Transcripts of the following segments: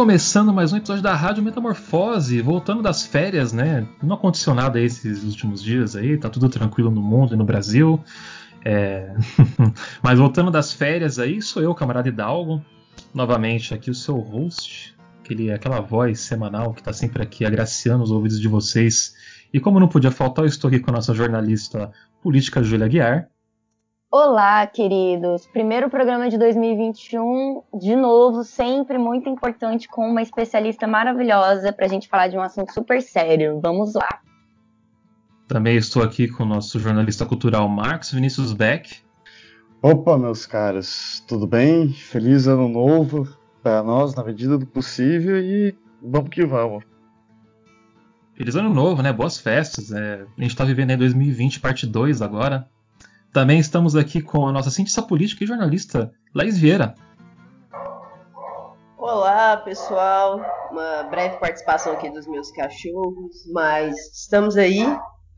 começando mais um episódio da Rádio Metamorfose, voltando das férias, né? Não aconteceu nada esses últimos dias aí, tá tudo tranquilo no mundo e no Brasil. É... Mas voltando das férias aí, sou eu, camarada Hidalgo, novamente aqui o seu host, aquele, aquela voz semanal que está sempre aqui agraciando os ouvidos de vocês. E como não podia faltar, eu estou aqui com a nossa jornalista política Júlia Guiar. Olá, queridos. Primeiro programa de 2021, de novo, sempre muito importante, com uma especialista maravilhosa para a gente falar de um assunto super sério. Vamos lá. Também estou aqui com o nosso jornalista cultural Marcos Vinícius Beck. Opa, meus caras, tudo bem? Feliz ano novo para nós, na medida do possível, e vamos que vamos. Feliz ano novo, né? Boas festas. É, a gente está vivendo aí 2020, parte 2 agora. Também estamos aqui com a nossa cientista política e jornalista, Laís Vieira. Olá, pessoal. Uma breve participação aqui dos meus cachorros, mas estamos aí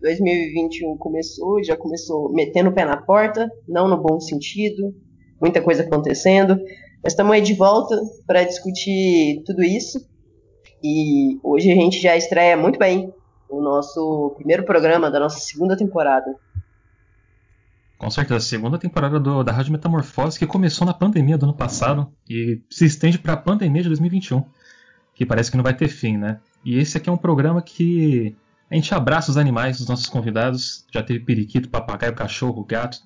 2021 começou, já começou metendo o pé na porta, não no bom sentido, muita coisa acontecendo. Mas estamos aí de volta para discutir tudo isso. E hoje a gente já estreia muito bem o nosso primeiro programa da nossa segunda temporada. Com certeza, a segunda temporada do, da Rádio Metamorfose, que começou na pandemia do ano passado e se estende para a pandemia de 2021, que parece que não vai ter fim, né? E esse aqui é um programa que a gente abraça os animais dos nossos convidados. Já teve periquito, papagaio, cachorro, gato.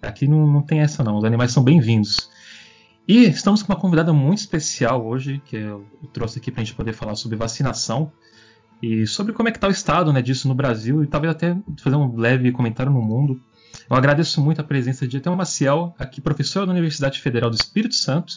Aqui não, não tem essa não. Os animais são bem-vindos. E estamos com uma convidada muito especial hoje, que eu trouxe aqui para a gente poder falar sobre vacinação e sobre como é que está o estado né, disso no Brasil e talvez até fazer um leve comentário no mundo. Eu agradeço muito a presença de Etel Maciel, aqui professora da Universidade Federal do Espírito Santo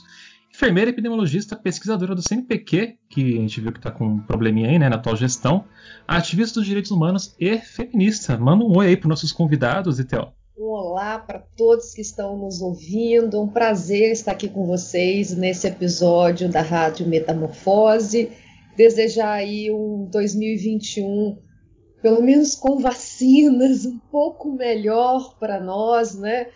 enfermeira epidemiologista, pesquisadora do CNPq, que a gente viu que está com um probleminha aí, né, na atual gestão, ativista dos direitos humanos e feminista. Manda um oi aí para nossos convidados, Etel. Olá para todos que estão nos ouvindo. Um prazer estar aqui com vocês nesse episódio da Rádio Metamorfose. Desejar aí um 2021 pelo menos com vacinas um pouco melhor para nós, né?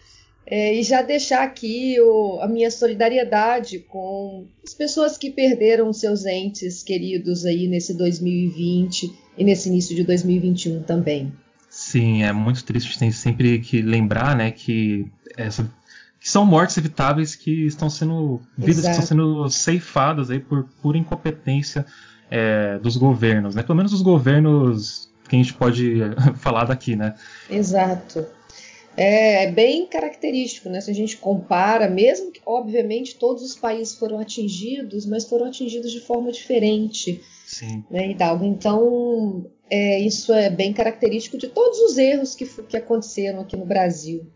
É, e já deixar aqui o, a minha solidariedade com as pessoas que perderam seus entes queridos aí nesse 2020 e nesse início de 2021 também. Sim, é muito triste. Tem sempre que lembrar, né, que, essa, que são mortes evitáveis que estão sendo vidas Exato. que estão sendo ceifadas aí por pura incompetência é, dos governos, né? Pelo menos os governos que a gente pode falar daqui, né? Exato. É, é, bem característico, né? Se a gente compara, mesmo que, obviamente, todos os países foram atingidos, mas foram atingidos de forma diferente. Sim. Né, Hidalgo? Então, é, isso é bem característico de todos os erros que, que aconteceram aqui no Brasil.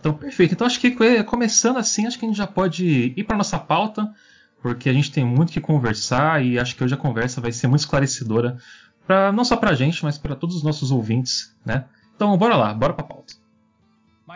Então, perfeito. Então, acho que começando assim, acho que a gente já pode ir para nossa pauta, porque a gente tem muito que conversar e acho que hoje a conversa vai ser muito esclarecedora, pra, não só para a gente, mas para todos os nossos ouvintes, né? Então, bora lá, bora para a pauta.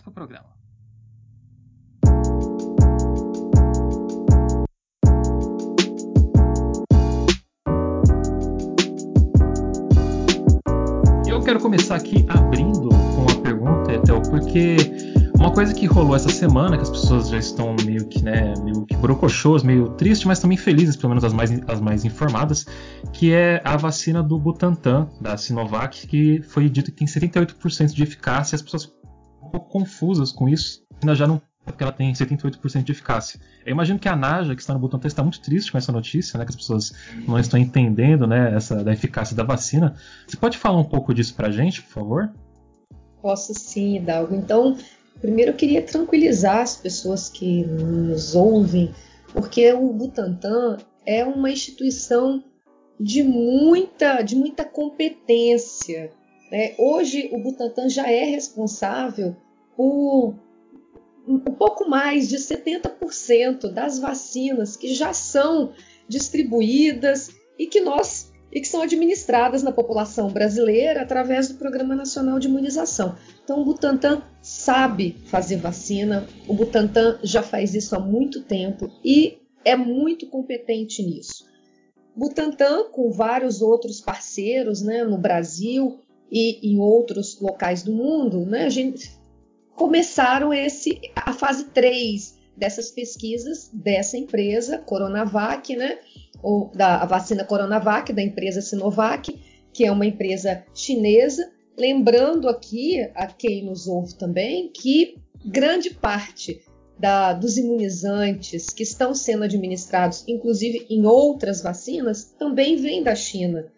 para o programa. Eu quero começar aqui abrindo com uma pergunta, Etel, porque uma coisa que rolou essa semana, que as pessoas já estão meio que, né, meio que brocochôs, meio tristes, mas também felizes, pelo menos as mais, as mais informadas, que é a vacina do Butantan, da Sinovac, que foi dito que tem 78% de eficácia, as pessoas pouco confusas com isso. Ainda já não porque ela tem 78% de eficácia. Eu imagino que a Naja, que está no Butantan, está muito triste com essa notícia, né, que as pessoas não estão entendendo né, essa, da eficácia da vacina. Você pode falar um pouco disso para a gente, por favor? Posso sim, Hidalgo. Então, primeiro eu queria tranquilizar as pessoas que nos ouvem, porque o Butantan é uma instituição de muita, de muita competência. Né? Hoje, o Butantan já é responsável por um pouco mais de 70% das vacinas que já são distribuídas e que nós e que são administradas na população brasileira através do Programa Nacional de Imunização. Então, o Butantan sabe fazer vacina, o Butantan já faz isso há muito tempo e é muito competente nisso. Butantan, com vários outros parceiros né, no Brasil e em outros locais do mundo, né, a gente começaram esse, a fase 3 dessas pesquisas dessa empresa, Coronavac, né, ou da vacina Coronavac, da empresa Sinovac, que é uma empresa chinesa. Lembrando aqui a quem nos ouve também que grande parte da, dos imunizantes que estão sendo administrados, inclusive em outras vacinas, também vem da China.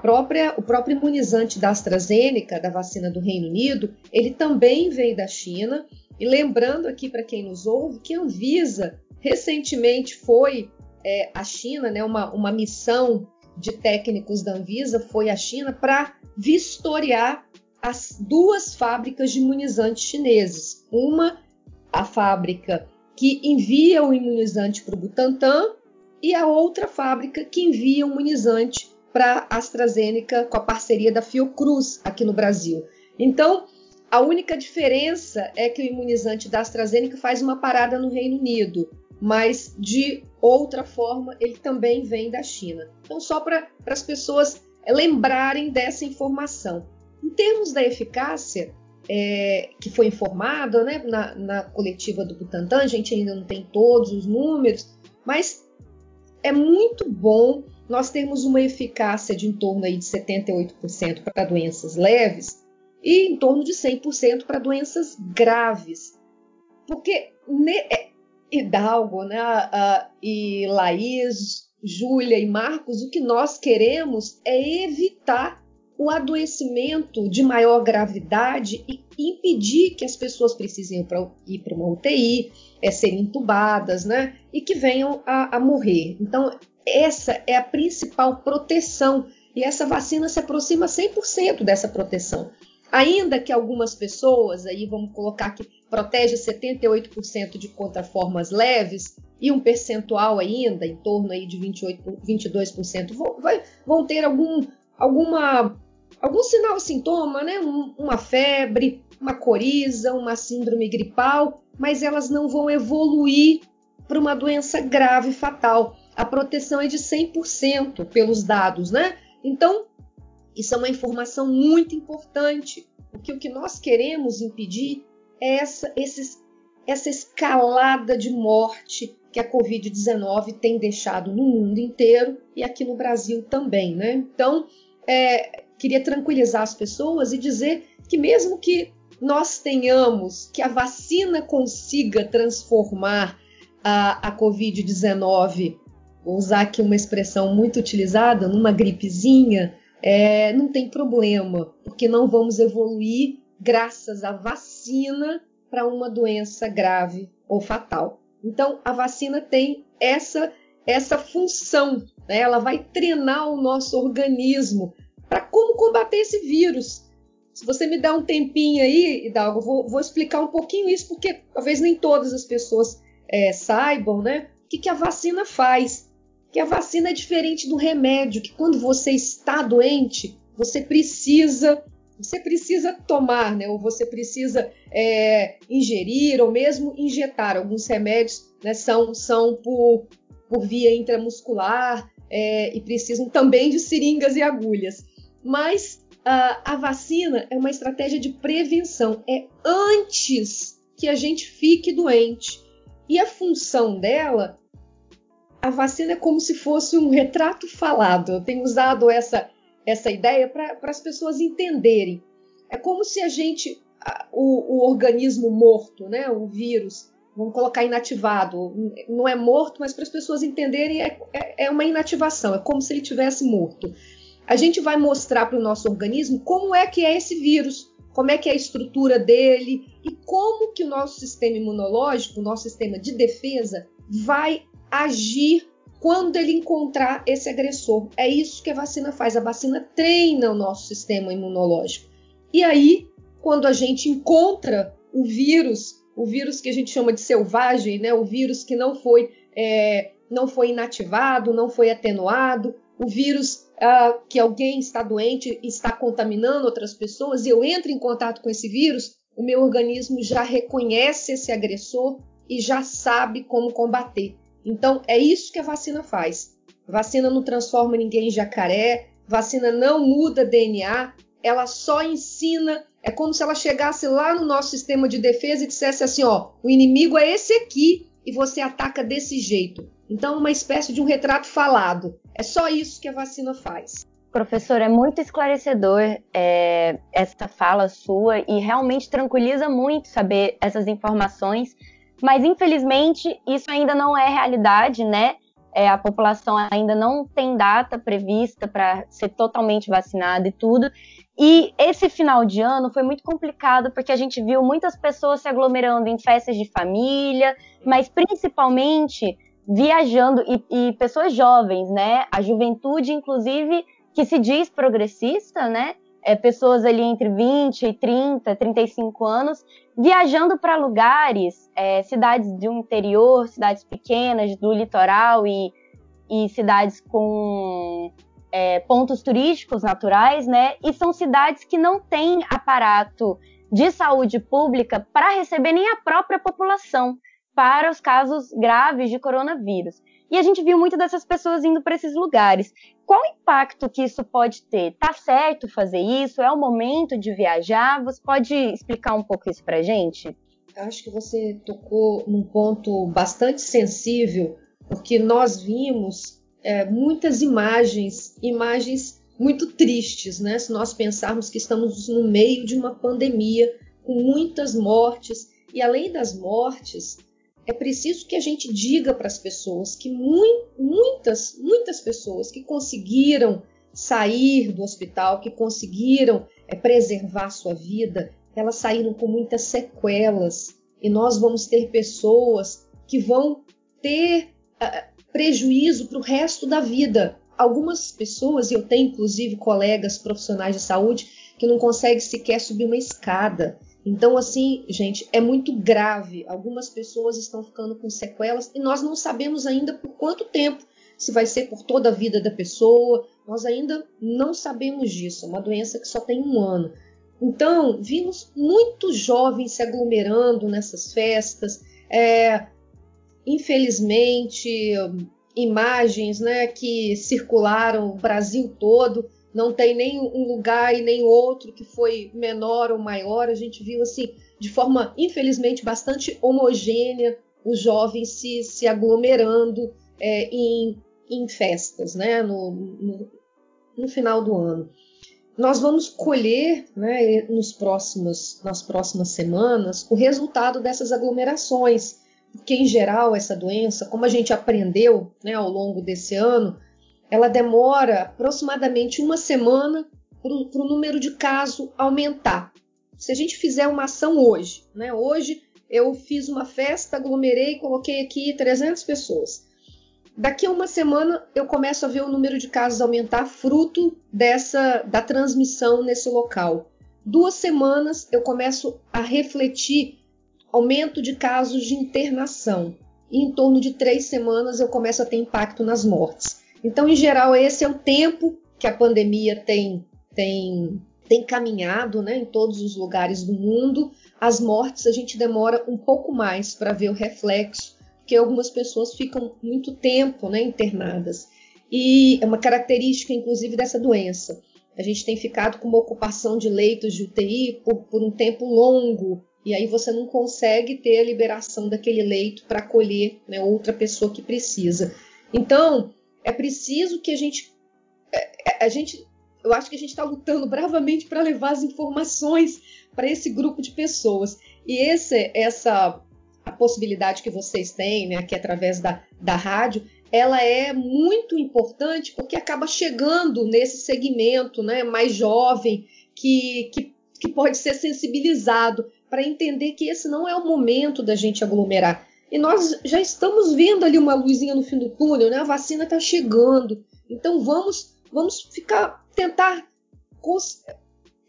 Própria, o próprio imunizante da AstraZeneca, da vacina do Reino Unido, ele também veio da China. E lembrando aqui para quem nos ouve que a Anvisa recentemente foi é, à China, né, uma, uma missão de técnicos da Anvisa foi à China para vistoriar as duas fábricas de imunizantes chineses. Uma, a fábrica que envia o imunizante para o Butantan e a outra fábrica que envia o imunizante para a AstraZeneca com a parceria da Fiocruz aqui no Brasil. Então, a única diferença é que o imunizante da AstraZeneca faz uma parada no Reino Unido, mas de outra forma ele também vem da China. Então, só para as pessoas lembrarem dessa informação. Em termos da eficácia, é, que foi informada né, na, na, coletiva do Butantan, a gente ainda não tem todos os números, mas é muito bom nós termos uma eficácia de em torno aí de 78% para doenças leves e em torno de 100% para doenças graves. Porque ne, é, Hidalgo né, uh, e Laís, Júlia e Marcos, o que nós queremos é evitar o adoecimento de maior gravidade e impedir que as pessoas precisem ir para uma UTI, é, serem entubadas, né? E que venham a, a morrer. Então, essa é a principal proteção. E essa vacina se aproxima 100% dessa proteção. Ainda que algumas pessoas, aí vamos colocar que protege 78% de contraformas leves e um percentual ainda, em torno aí de 28, 22%, vão, vai, vão ter algum, alguma, algum sinal, sintoma, né? Um, uma febre, uma coriza, uma síndrome gripal, mas elas não vão evoluir para uma doença grave fatal. A proteção é de 100% pelos dados, né? Então, isso é uma informação muito importante, porque o que nós queremos impedir é essa, esses, essa escalada de morte que a Covid-19 tem deixado no mundo inteiro e aqui no Brasil também, né? Então, é, queria tranquilizar as pessoas e dizer que mesmo que nós tenhamos, que a vacina consiga transformar a, a Covid-19, vou usar aqui uma expressão muito utilizada, numa gripezinha, é, não tem problema, porque não vamos evoluir graças à vacina para uma doença grave ou fatal. Então, a vacina tem essa, essa função, né? ela vai treinar o nosso organismo para como combater esse vírus. Se você me dá um tempinho aí, Hidalgo, vou, vou explicar um pouquinho isso, porque talvez nem todas as pessoas é, saibam né, o que, que a vacina faz que a vacina é diferente do remédio, que quando você está doente, você precisa você precisa tomar, né? Ou você precisa é, ingerir ou mesmo injetar. Alguns remédios né, são, são por, por via intramuscular é, e precisam também de seringas e agulhas. Mas a, a vacina é uma estratégia de prevenção. É antes que a gente fique doente. E a função dela a vacina é como se fosse um retrato falado. Eu tenho usado essa, essa ideia para as pessoas entenderem. É como se a gente, o, o organismo morto, né, o vírus, vamos colocar inativado, não é morto, mas para as pessoas entenderem é, é, é, uma inativação, é como se ele tivesse morto. A gente vai mostrar para o nosso organismo como é que é esse vírus, como é que é a estrutura dele e como que o nosso sistema imunológico, o nosso sistema de defesa vai agir quando ele encontrar esse agressor. É isso que a vacina faz. A vacina treina o nosso sistema imunológico. E aí, quando a gente encontra o vírus, o vírus que a gente chama de selvagem, né? O vírus que não foi é, não foi inativado, não foi atenuado, o vírus uh, que alguém está doente está contaminando outras pessoas e eu entro em contato com esse vírus, o meu organismo já reconhece esse agressor e já sabe como combater. Então é isso que a vacina faz. Vacina não transforma ninguém em jacaré, vacina não muda DNA, ela só ensina. É como se ela chegasse lá no nosso sistema de defesa e dissesse assim: ó, o inimigo é esse aqui e você ataca desse jeito. Então, uma espécie de um retrato falado. É só isso que a vacina faz. Professor, é muito esclarecedor é, essa fala sua e realmente tranquiliza muito saber essas informações. Mas infelizmente isso ainda não é realidade, né? É, a população ainda não tem data prevista para ser totalmente vacinada e tudo. E esse final de ano foi muito complicado porque a gente viu muitas pessoas se aglomerando em festas de família, mas principalmente viajando e, e pessoas jovens, né? A juventude, inclusive, que se diz progressista, né? É, pessoas ali entre 20 e 30, 35 anos, viajando para lugares, é, cidades do interior, cidades pequenas, do litoral e, e cidades com é, pontos turísticos naturais, né? E são cidades que não têm aparato de saúde pública para receber nem a própria população para os casos graves de coronavírus. E a gente viu muitas dessas pessoas indo para esses lugares. Qual o impacto que isso pode ter? Tá certo fazer isso? É o momento de viajar? Você pode explicar um pouco isso para gente? Acho que você tocou num ponto bastante sensível, porque nós vimos é, muitas imagens, imagens muito tristes, né? Se nós pensarmos que estamos no meio de uma pandemia com muitas mortes e além das mortes, é preciso que a gente diga para as pessoas que muitas, muitas pessoas que conseguiram sair do hospital, que conseguiram é, preservar sua vida, elas saíram com muitas sequelas. E nós vamos ter pessoas que vão ter uh, prejuízo para o resto da vida. Algumas pessoas, e eu tenho inclusive colegas profissionais de saúde, que não conseguem sequer subir uma escada. Então, assim, gente, é muito grave. Algumas pessoas estão ficando com sequelas e nós não sabemos ainda por quanto tempo. Se vai ser por toda a vida da pessoa, nós ainda não sabemos disso. É uma doença que só tem um ano. Então, vimos muitos jovens se aglomerando nessas festas. É, infelizmente, imagens né, que circularam o Brasil todo não tem nem um lugar e nem outro que foi menor ou maior. A gente viu assim, de forma infelizmente bastante homogênea, os jovens se, se aglomerando é, em, em festas, né, no, no, no, final do ano. Nós vamos colher, né, nos próximos, nas próximas semanas, o resultado dessas aglomerações, porque em geral essa doença, como a gente aprendeu, né, ao longo desse ano, ela demora aproximadamente uma semana para o número de casos aumentar. Se a gente fizer uma ação hoje, né? Hoje eu fiz uma festa, aglomerei, coloquei aqui 300 pessoas. Daqui a uma semana eu começo a ver o número de casos aumentar fruto dessa da transmissão nesse local. Duas semanas eu começo a refletir aumento de casos de internação. E em torno de três semanas eu começo a ter impacto nas mortes. Então, em geral, esse é o tempo que a pandemia tem, tem, tem caminhado né, em todos os lugares do mundo. As mortes a gente demora um pouco mais para ver o reflexo, porque algumas pessoas ficam muito tempo né, internadas. E é uma característica, inclusive, dessa doença. A gente tem ficado com uma ocupação de leitos de UTI por, por um tempo longo, e aí você não consegue ter a liberação daquele leito para acolher né, outra pessoa que precisa. Então, é preciso que a gente. É, é, a gente eu acho que a gente está lutando bravamente para levar as informações para esse grupo de pessoas. E esse, essa a possibilidade que vocês têm, né, aqui através da, da rádio, ela é muito importante porque acaba chegando nesse segmento né, mais jovem que, que, que pode ser sensibilizado para entender que esse não é o momento da gente aglomerar. E nós já estamos vendo ali uma luzinha no fim do túnel, né? A vacina está chegando. Então vamos, vamos ficar tentar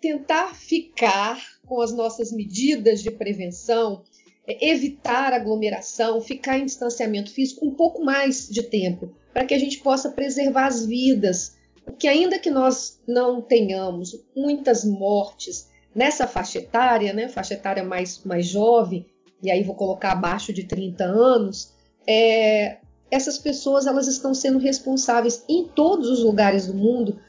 tentar ficar com as nossas medidas de prevenção, é, evitar aglomeração, ficar em distanciamento físico um pouco mais de tempo, para que a gente possa preservar as vidas. Porque ainda que nós não tenhamos muitas mortes nessa faixa etária, né, faixa etária mais, mais jovem, e aí vou colocar abaixo de 30 anos, é, essas pessoas elas estão sendo responsáveis em todos os lugares do mundo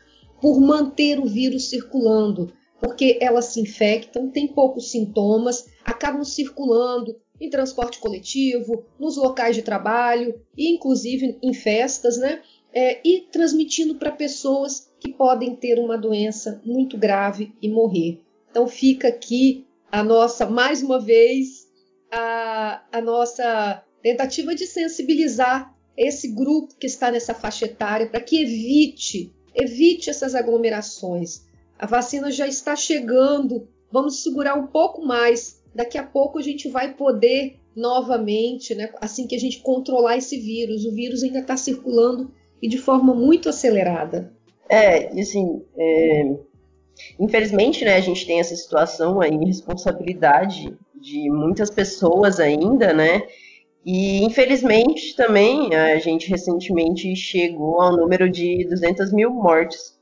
por manter o vírus circulando, porque elas se infectam, têm poucos sintomas, acabam circulando em transporte coletivo, nos locais de trabalho e inclusive em festas, né? É, e transmitindo para pessoas que podem ter uma doença muito grave e morrer. Então fica aqui a nossa, mais uma vez, a, a nossa tentativa de sensibilizar esse grupo que está nessa faixa etária para que evite, evite essas aglomerações. A vacina já está chegando, vamos segurar um pouco mais. Daqui a pouco a gente vai poder novamente, né, assim que a gente controlar esse vírus. O vírus ainda está circulando e de forma muito acelerada. É, e assim, é, infelizmente, né, a gente tem essa situação aí, responsabilidade de muitas pessoas ainda, né? E infelizmente também a gente recentemente chegou ao número de 200 mil mortes.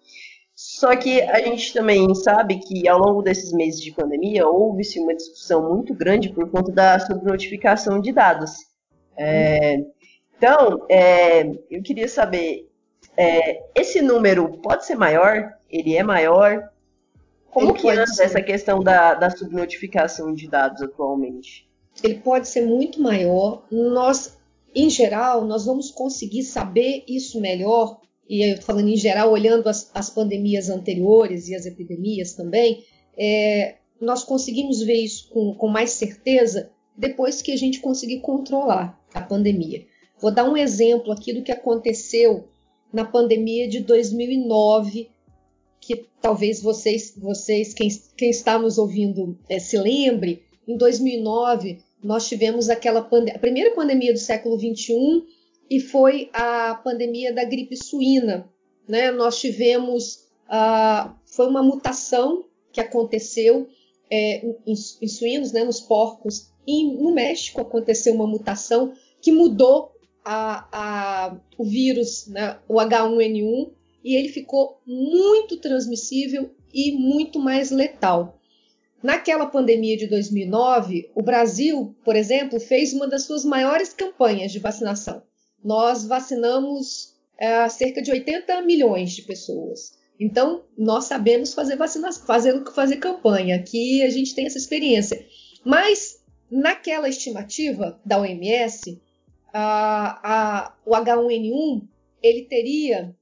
Só que a gente também sabe que ao longo desses meses de pandemia houve-se uma discussão muito grande por conta da subnotificação de dados. É, então, é, eu queria saber, é, esse número pode ser maior? Ele é maior? Como Ele que anda ser. essa questão da, da subnotificação de dados atualmente? Ele pode ser muito maior. Nós, em geral, nós vamos conseguir saber isso melhor e eu estou falando em geral, olhando as, as, pandemias anteriores e as epidemias também, é, nós conseguimos ver isso com, com, mais certeza depois que a gente conseguir controlar a pandemia. Vou dar um exemplo aqui do que aconteceu na pandemia de 2009, que talvez vocês, vocês quem, quem está nos ouvindo, é, se lembre. Em 2009, nós tivemos aquela a primeira pandemia do século 21 e foi a pandemia da gripe suína. Né? Nós tivemos, uh, foi uma mutação que aconteceu é, em, em, suínos, né, nos porcos, e no México aconteceu uma mutação que mudou a, a, o vírus, né, o H1N1, e ele ficou muito transmissível e muito mais letal. Naquela pandemia de 2009, o Brasil, por exemplo, fez uma das suas maiores campanhas de vacinação nós vacinamos é, cerca de 80 milhões de pessoas. Então, nós sabemos fazer vacinação, fazer, fazer campanha, aqui a gente tem essa experiência. Mas, naquela estimativa da OMS, a, a, o H1N1 ele teria,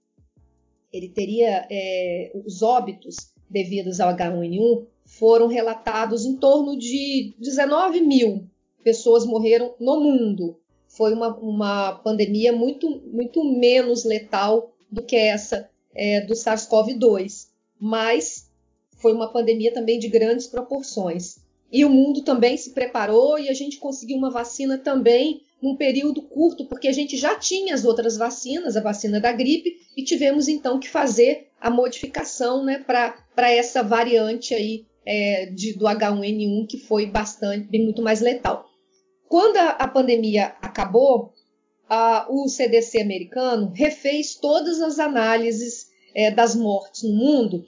ele teria é, os óbitos devidos ao H1N1 foram relatados em torno de 19 mil pessoas morreram no mundo foi uma, uma pandemia muito, muito menos letal do que essa é, do SARS-CoV-2, mas foi uma pandemia também de grandes proporções. E o mundo também se preparou e a gente conseguiu uma vacina também num período curto, porque a gente já tinha as outras vacinas, a vacina da gripe, e tivemos então que fazer a modificação né, para essa variante aí é, de, do H1N1 que foi bastante, bem muito mais letal. Quando a, a pandemia acabou, a, o CDC americano refez todas as análises é, das mortes no mundo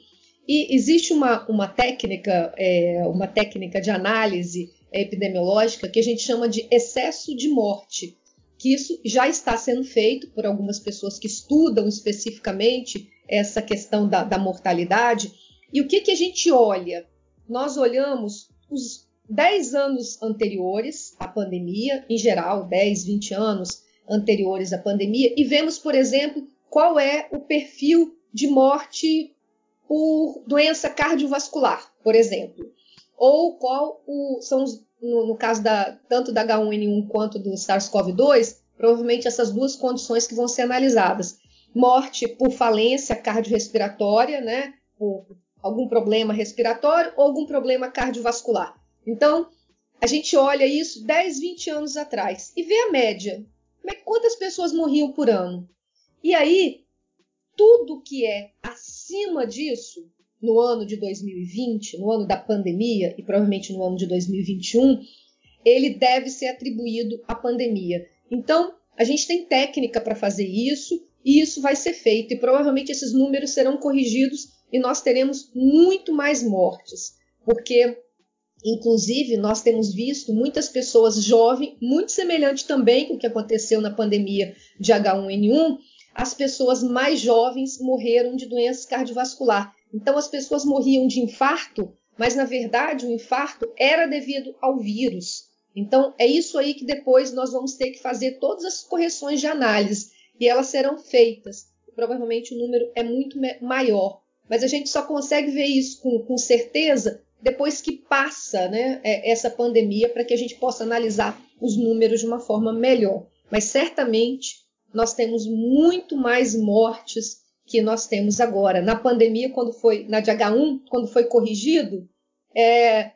e existe uma, uma técnica, é, uma técnica de análise epidemiológica que a gente chama de excesso de morte, que isso já está sendo feito por algumas pessoas que estudam especificamente essa questão da, da mortalidade. E o que, que a gente olha? Nós olhamos os 10 anos anteriores à pandemia, em geral, 10, 20 anos anteriores à pandemia, e vemos, por exemplo, qual é o perfil de morte por doença cardiovascular, por exemplo. ou qual o, são os, no, no, caso da, tanto da H1N1 quanto do SARS-CoV-2, provavelmente essas duas condições que vão ser analisadas. Morte por falência cardiorrespiratória, né, por algum problema respiratório ou algum problema cardiovascular. Então, a gente olha isso 10, 20 anos atrás e vê a média. É, quantas pessoas morriam por ano? E aí, tudo que é acima disso, no ano de 2020, no ano da pandemia e provavelmente no ano de 2021, ele deve ser atribuído à pandemia. Então, a gente tem técnica para fazer isso e isso vai ser feito e provavelmente esses números serão corrigidos e nós teremos muito mais mortes, porque Inclusive, nós temos visto muitas pessoas jovens, muito semelhante também com o que aconteceu na pandemia de H1N1, as pessoas mais jovens morreram de doença cardiovascular. Então, as pessoas morriam de infarto, mas na verdade o infarto era devido ao vírus. Então, é isso aí que depois nós vamos ter que fazer todas as correções de análise e elas serão feitas. Provavelmente o número é muito maior, mas a gente só consegue ver isso com, com certeza depois que passa né, é, essa pandemia, para que a gente possa analisar os números de uma forma melhor. Mas certamente nós temos muito mais mortes que nós temos agora. Na pandemia, quando foi na de H1, quando foi corrigido, é,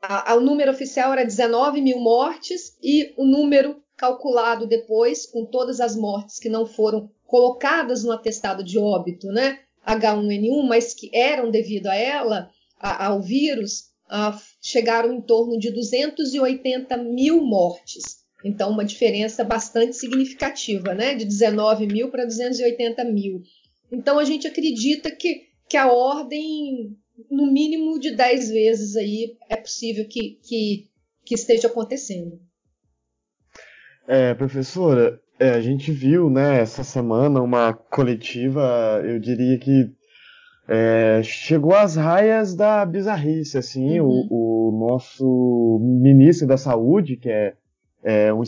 a, a, o número oficial era 19 mil mortes e o número calculado depois, com todas as mortes que não foram colocadas no atestado de óbito, né, H1N1, mas que eram devido a ela, ao vírus chegaram em torno de 280 mil mortes. Então, uma diferença bastante significativa, né? De 19 mil para 280 mil. Então, a gente acredita que, que a ordem, no mínimo de 10 vezes aí, é possível que, que, que esteja acontecendo. É, professora, é, a gente viu, né, essa semana uma coletiva, eu diria que é, chegou às raias da bizarrice, assim, uhum. o, o, nosso ministro da saúde, que é, é um,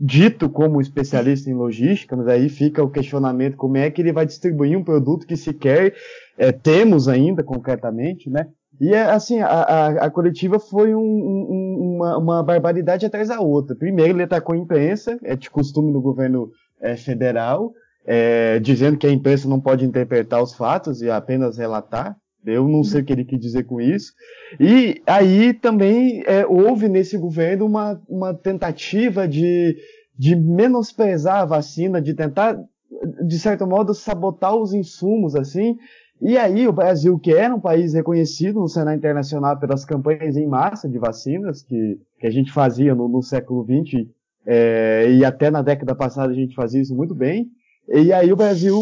dito como especialista em logística, mas aí fica o questionamento como é que ele vai distribuir um produto que sequer é, temos ainda concretamente, né? E assim, a, a, a coletiva foi um, um, uma, uma, barbaridade atrás da outra. Primeiro, ele atacou a imprensa, é de costume no governo é, federal, é, dizendo que a imprensa não pode interpretar os fatos e apenas relatar. Eu não sei o que ele quis dizer com isso. E aí também é, houve nesse governo uma, uma tentativa de, de menosprezar a vacina, de tentar, de certo modo, sabotar os insumos, assim. E aí o Brasil, que era um país reconhecido no cenário internacional pelas campanhas em massa de vacinas que, que a gente fazia no, no século XX, é, e até na década passada a gente fazia isso muito bem, e aí o Brasil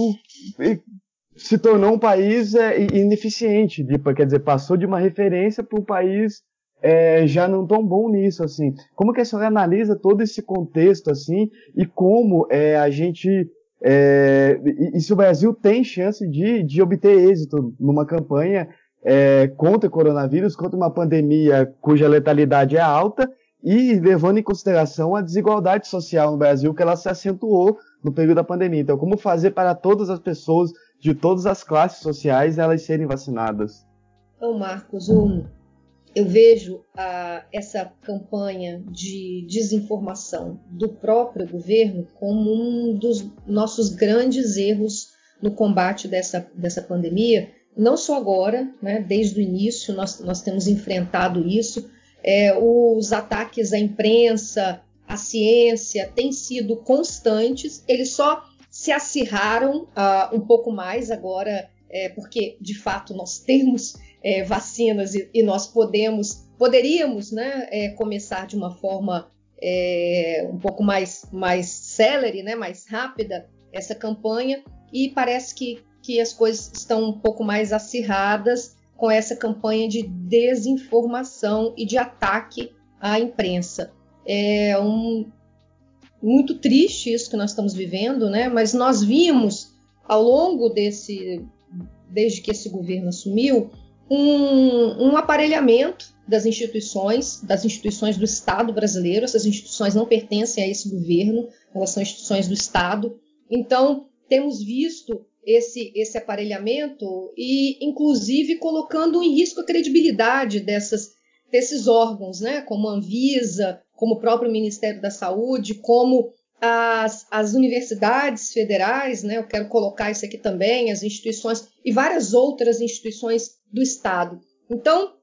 se tornou um país é, ineficiente, tipo, quer dizer, passou de uma referência para um país é, já não tão bom nisso, assim. Como que a senhora analisa todo esse contexto, assim, e como é, a gente, é, e, e, se o Brasil tem chance de, de obter êxito numa campanha é, contra o coronavírus, contra uma pandemia cuja letalidade é alta, e levando em consideração a desigualdade social no Brasil, que ela se acentuou no período da pandemia. Então, como fazer para todas as pessoas de todas as classes sociais elas serem vacinadas? Então, Marcos, um, eu vejo a, essa campanha de desinformação do próprio governo como um dos nossos grandes erros no combate dessa, dessa pandemia. Não só agora, né, desde o início nós, nós temos enfrentado isso, é, os ataques à imprensa, à ciência, têm sido constantes, eles só se acirraram uh, um pouco mais agora, é, porque de fato nós temos é, vacinas e, e, nós podemos, poderíamos né, é, começar de uma forma é, um pouco mais, mais célere, né, mais rápida essa campanha, e parece que, que as coisas estão um pouco mais acirradas com essa campanha de desinformação e de ataque à imprensa. É um, muito triste isso que nós estamos vivendo, né? Mas nós vimos ao longo desse, desde que esse governo assumiu, um, um aparelhamento das instituições, das instituições do Estado brasileiro. Essas instituições não pertencem a esse governo, elas são instituições do Estado. Então, temos visto esse, esse aparelhamento e, inclusive, colocando em risco a credibilidade dessas, desses órgãos, né, como a Anvisa, como o próprio Ministério da Saúde, como as, as universidades federais, né, eu quero colocar isso aqui também, as instituições e várias outras instituições do Estado. Então,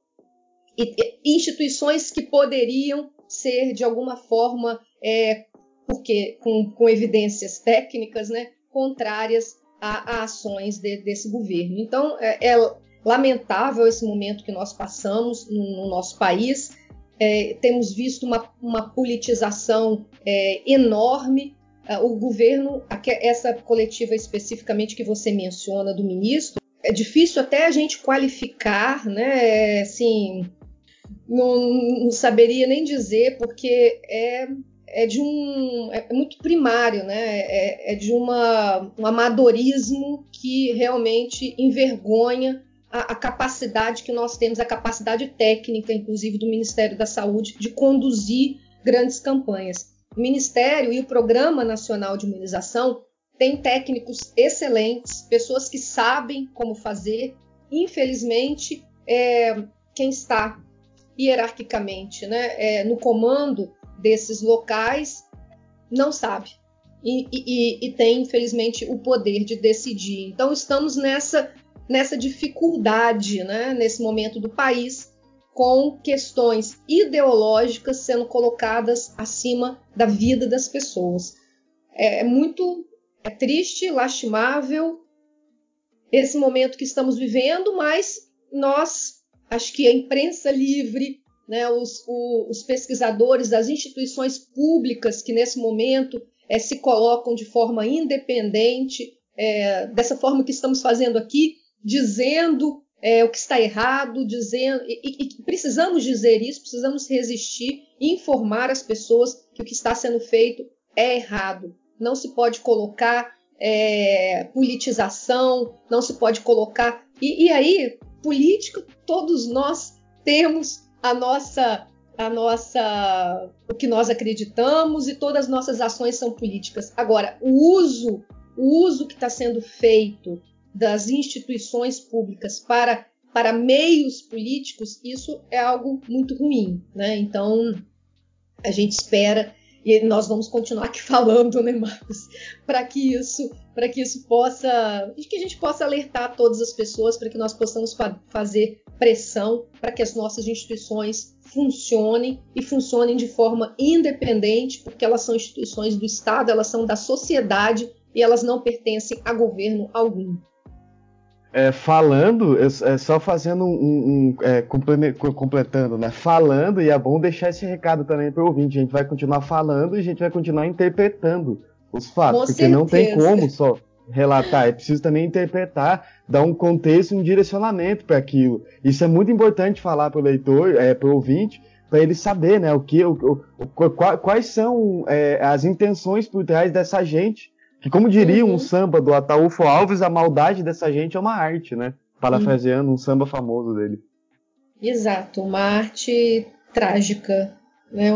instituições que poderiam ser de alguma forma, é, porque com, com, evidências técnicas, né, contrárias a, a ações de, desse governo. Então, é, é, lamentável esse momento que nós passamos no, no nosso país. É, temos visto uma, uma politização é, enorme. É, o governo, essa coletiva especificamente que você menciona do ministro, é difícil até a gente qualificar, né? Assim, não, não saberia nem dizer, porque é, é de um. é muito primário, né? É, é de uma, um amadorismo que realmente envergonha a, a, capacidade que nós temos, a capacidade técnica, inclusive, do Ministério da Saúde, de conduzir grandes campanhas. O Ministério e o Programa Nacional de Imunização tem técnicos excelentes, pessoas que sabem como fazer. Infelizmente, é, quem está hierarquicamente né, é, no comando desses locais não sabe e, e, e, tem, infelizmente, o poder de decidir. Então, estamos nessa, nessa dificuldade, né, nesse momento do país, com questões ideológicas sendo colocadas acima da vida das pessoas. É, é muito é triste, lastimável esse momento que estamos vivendo, mas nós, acho que a imprensa livre, né, os, o, os pesquisadores das instituições públicas que nesse momento é, se colocam de forma independente, é, dessa forma que estamos fazendo aqui, dizendo é, o que está errado, dizendo e, e, precisamos dizer isso, precisamos resistir, informar as pessoas que o que está sendo feito é errado não se pode colocar é, politização, não se pode colocar. E, e aí, política, todos nós temos a nossa a nossa o que nós acreditamos e todas as nossas ações são políticas. Agora, o uso o uso que está sendo feito das instituições públicas para para meios políticos, isso é algo muito ruim, né? Então a gente espera e nós vamos continuar aqui falando, né, Marcos, para que isso, para que isso possa, que a gente possa alertar todas as pessoas, para que nós possamos fa fazer pressão para que as nossas instituições funcionem e funcionem de forma independente, porque elas são instituições do Estado, elas são da sociedade e elas não pertencem a governo algum é, falando, é, só fazendo um, um é, completando, né? Falando, e é bom deixar esse recado também para o ouvinte. A gente vai continuar falando e a gente vai continuar interpretando os fatos, Com porque certeza. não tem como só relatar, é preciso também interpretar, dar um contexto, um direcionamento para aquilo. Isso é muito importante falar para o leitor, é, para o ouvinte, para ele saber, né, o que, o, o, quais são é, as intenções por trás dessa gente que como diria uhum. um samba do Ataúfo Alves, a maldade dessa gente é uma arte, né? Parafraseando uhum. um samba famoso dele. Exato, uma arte trágica, né?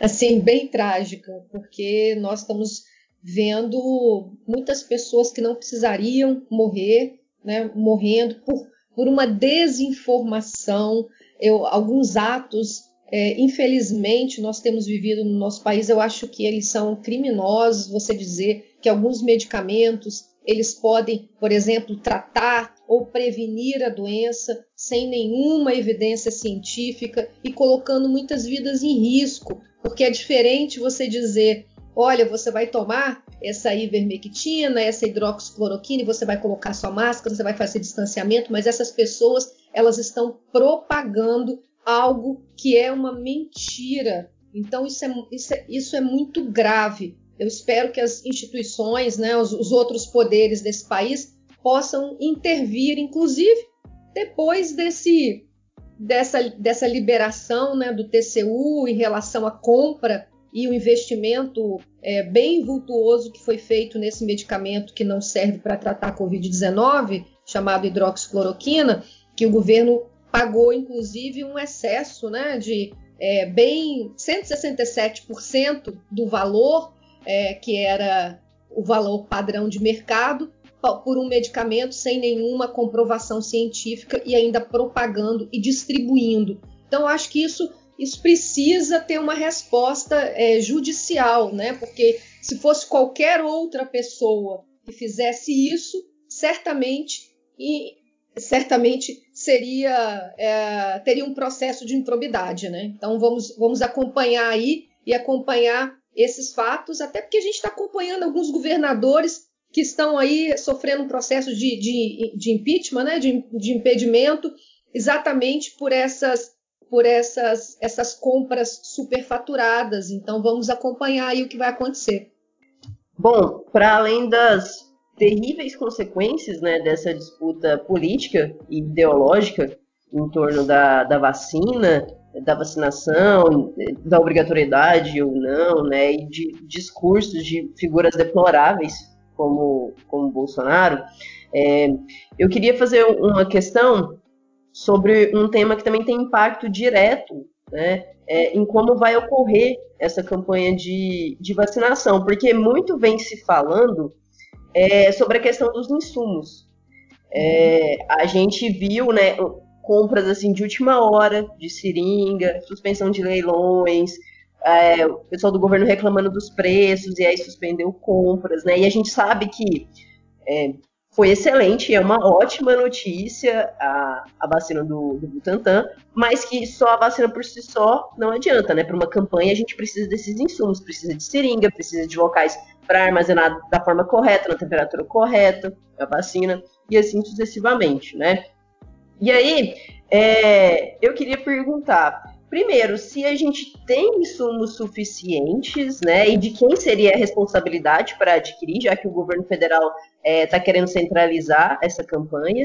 Assim, bem trágica, porque nós estamos vendo muitas pessoas que não precisariam morrer, né? Morrendo por, por uma desinformação, eu, alguns atos é, infelizmente, nós temos vivido no nosso país, eu acho que eles são criminosos, você dizer que alguns medicamentos eles podem, por exemplo, tratar ou prevenir a doença sem nenhuma evidência científica e colocando muitas vidas em risco, porque é diferente você dizer, olha, você vai tomar essa ivermectina, essa hidroxicloroquina, você vai colocar sua máscara, você vai fazer distanciamento, mas essas pessoas elas estão propagando algo que é uma mentira. Então isso é, isso é, isso é muito grave. Eu espero que as instituições, né, os, os outros poderes desse país possam intervir, inclusive depois desse, dessa, dessa liberação né, do TCU em relação à compra e o investimento é, bem vultuoso que foi feito nesse medicamento que não serve para tratar a Covid-19, chamado hidroxicloroquina, que o governo pagou inclusive um excesso né, de é, bem 167% do valor é, que era o valor padrão de mercado por um medicamento sem nenhuma comprovação científica e ainda propagando e distribuindo Então, acho que isso, isso precisa ter uma resposta é, judicial, né? Porque se fosse qualquer outra pessoa que fizesse isso, certamente e certamente seria é, teria um processo de improbidade, né? Então vamos, vamos acompanhar aí e acompanhar esses fatos, até porque a gente está acompanhando alguns governadores que estão aí sofrendo um processo de, de, de impeachment, né? De, de impedimento, exatamente por essas por essas, essas compras superfaturadas. Então vamos acompanhar aí o que vai acontecer. Bom, para além das terríveis consequências né, dessa disputa política e ideológica em torno da, da vacina, da vacinação, da obrigatoriedade ou não, né, e de discursos de figuras deploráveis como, como Bolsonaro, é, eu queria fazer uma questão sobre um tema que também tem impacto direto né, é, em como vai ocorrer essa campanha de, de vacinação, porque muito vem se falando é, sobre a questão dos insumos. É, a gente viu né, compras assim de última hora de seringa, suspensão de leilões, é, o pessoal do governo reclamando dos preços e aí suspendeu compras, né? E a gente sabe que é, foi excelente, é uma ótima notícia a, a vacina do, do Butantan, mas que só a vacina por si só não adianta, né? Para uma campanha a gente precisa desses insumos, precisa de seringa, precisa de locais para armazenar da forma correta, na temperatura correta, a vacina, e assim sucessivamente, né? E aí, é, eu queria perguntar, primeiro, se a gente tem insumos suficientes, né, e de quem seria a responsabilidade para adquirir, já que o governo federal está é, tá querendo centralizar essa campanha.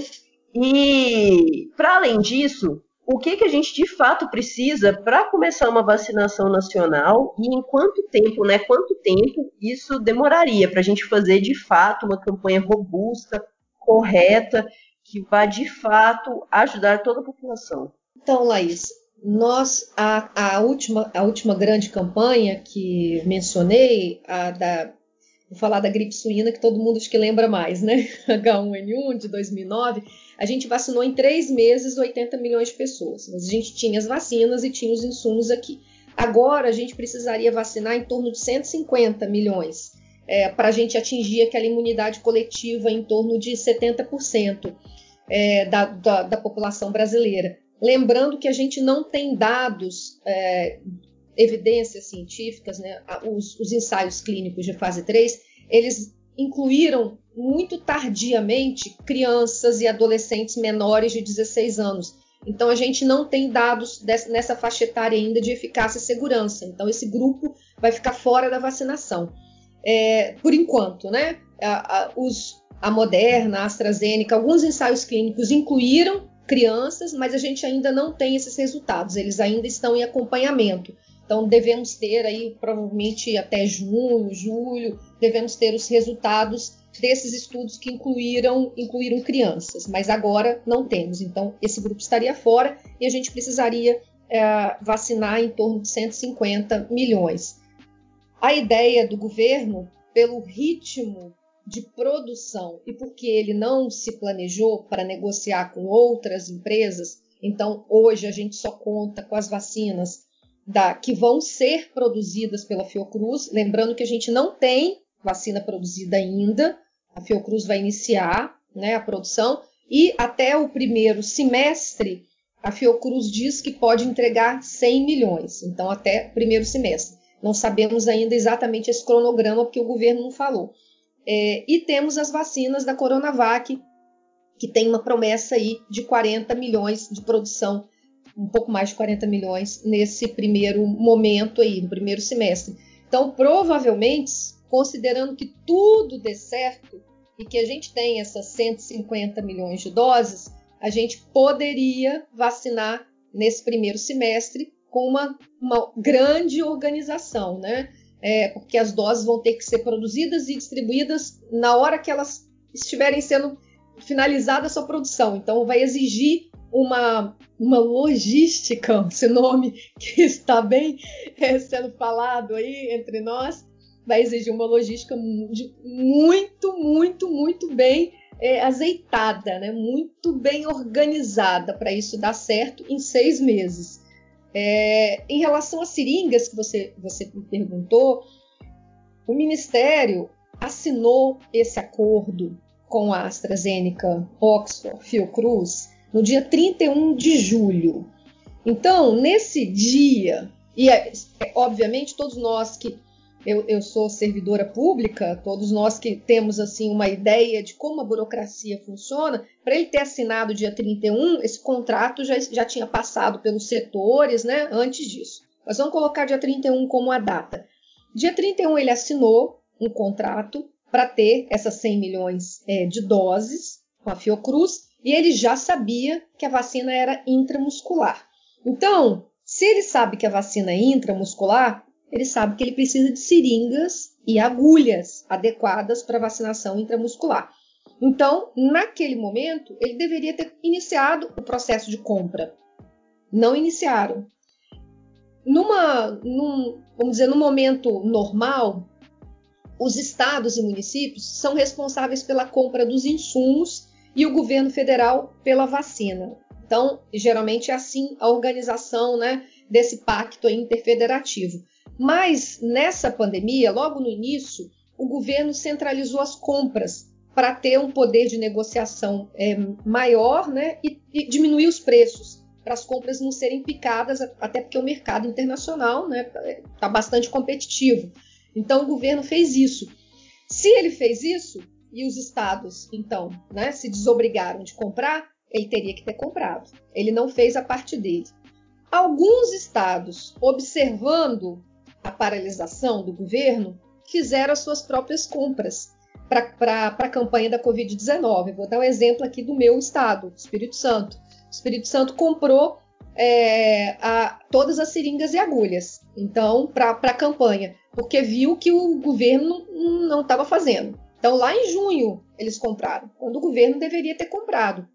E, para além disso, o que, que a gente de fato precisa para começar uma vacinação nacional e em quanto tempo, né? Quanto tempo isso demoraria para a gente fazer de fato uma campanha robusta, correta, que vá de fato ajudar toda a população? Então, Laís, nós a, a última a última grande campanha que mencionei, a da Vou falar da gripe suína que todo mundo acho que lembra mais, né? H1N1 de 2009. A gente vacinou em três meses 80 milhões de pessoas. A gente tinha as vacinas e tinha os insumos aqui. Agora a gente precisaria vacinar em torno de 150 milhões é, para a gente atingir aquela imunidade coletiva em torno de 70% é, da, da, da, população brasileira. Lembrando que a gente não tem dados é, evidências científicas, né, os, os, ensaios clínicos de fase 3, eles incluíram muito tardiamente crianças e adolescentes menores de 16 anos. Então a gente não tem dados dessa, nessa faixa etária ainda de eficácia e segurança. Então esse grupo vai ficar fora da vacinação. É, por enquanto, né? A, a, os, a Moderna, a AstraZeneca, alguns ensaios clínicos incluíram crianças, mas a gente ainda não tem esses resultados. Eles ainda estão em acompanhamento. Então devemos ter aí provavelmente até junho, julho, devemos ter os resultados desses estudos que incluíram, incluíram crianças, mas agora não temos. Então esse grupo estaria fora e a gente precisaria é, vacinar em torno de 150 milhões. A ideia do governo, pelo ritmo de produção e porque ele não se planejou para negociar com outras empresas, então hoje a gente só conta com as vacinas da, que vão ser produzidas pela Fiocruz. Lembrando que a gente não tem vacina produzida ainda, a Fiocruz vai iniciar né, a produção e até o primeiro semestre a Fiocruz diz que pode entregar 100 milhões, então até primeiro semestre. Não sabemos ainda exatamente esse cronograma porque o governo não falou. É, e temos as vacinas da Coronavac, que tem uma promessa aí de 40 milhões de produção um pouco mais de 40 milhões nesse primeiro momento aí, no primeiro semestre. Então, provavelmente, considerando que tudo dê certo e que a gente tem essas 150 milhões de doses, a gente poderia vacinar nesse primeiro semestre com uma, uma grande organização, né? É, porque as doses vão ter que ser produzidas e distribuídas na hora que elas estiverem sendo finalizada a sua produção. Então, vai exigir uma, uma logística, esse nome que está bem é, sendo falado aí entre nós, vai exigir uma logística muito, muito, muito bem é, azeitada, né? muito bem organizada para isso dar certo em seis meses. É, em relação às seringas que você, você me perguntou, o Ministério assinou esse acordo com a AstraZeneca, Oxford, Fiocruz, no dia 31 de julho. Então, nesse dia, e é, é, obviamente todos nós que eu, eu, sou servidora pública, todos nós que temos assim uma ideia de como a burocracia funciona, para ele ter assinado dia 31, esse contrato já, já tinha passado pelos setores, né, antes disso. Mas vamos colocar dia 31 como a data. Dia 31 ele assinou um contrato para ter essas 100 milhões é, de doses com a Fiocruz e ele já sabia que a vacina era intramuscular. Então, se ele sabe que a vacina é intramuscular, ele sabe que ele precisa de seringas e agulhas adequadas para vacinação intramuscular. Então, naquele momento, ele deveria ter iniciado o processo de compra. Não iniciaram. Numa, num, vamos dizer, no momento normal, os estados e municípios são responsáveis pela compra dos insumos e o governo federal pela vacina. Então, geralmente é assim a organização né, desse pacto interfederativo. Mas nessa pandemia, logo no início, o governo centralizou as compras para ter um poder de negociação é, maior né, e, e diminuir os preços, para as compras não serem picadas, até porque o mercado internacional está né, tá bastante competitivo. Então o governo fez isso. Se ele fez isso e os estados, então, né, se desobrigaram de comprar, ele teria que ter comprado. Ele não fez a parte dele. Alguns estados, observando a paralisação do governo, fizeram as suas próprias compras para a campanha da Covid-19. Vou dar um exemplo aqui do meu estado, Espírito Santo. O Espírito Santo comprou é, a, todas as seringas e agulhas, então, para a campanha, porque viu que o governo não estava fazendo. Então, lá em junho, eles compraram, quando o governo deveria ter comprado.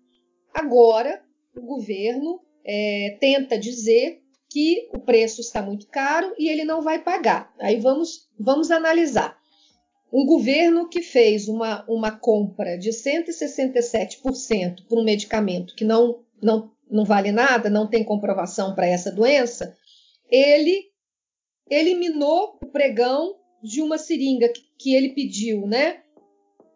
Agora, o governo é, tenta dizer que o preço está muito caro e ele não vai pagar. Aí vamos, vamos analisar. Um governo que fez uma, uma compra de 167% por um medicamento que não, não, não vale nada, não tem comprovação para essa doença, ele eliminou o pregão de uma seringa que, que ele pediu, né?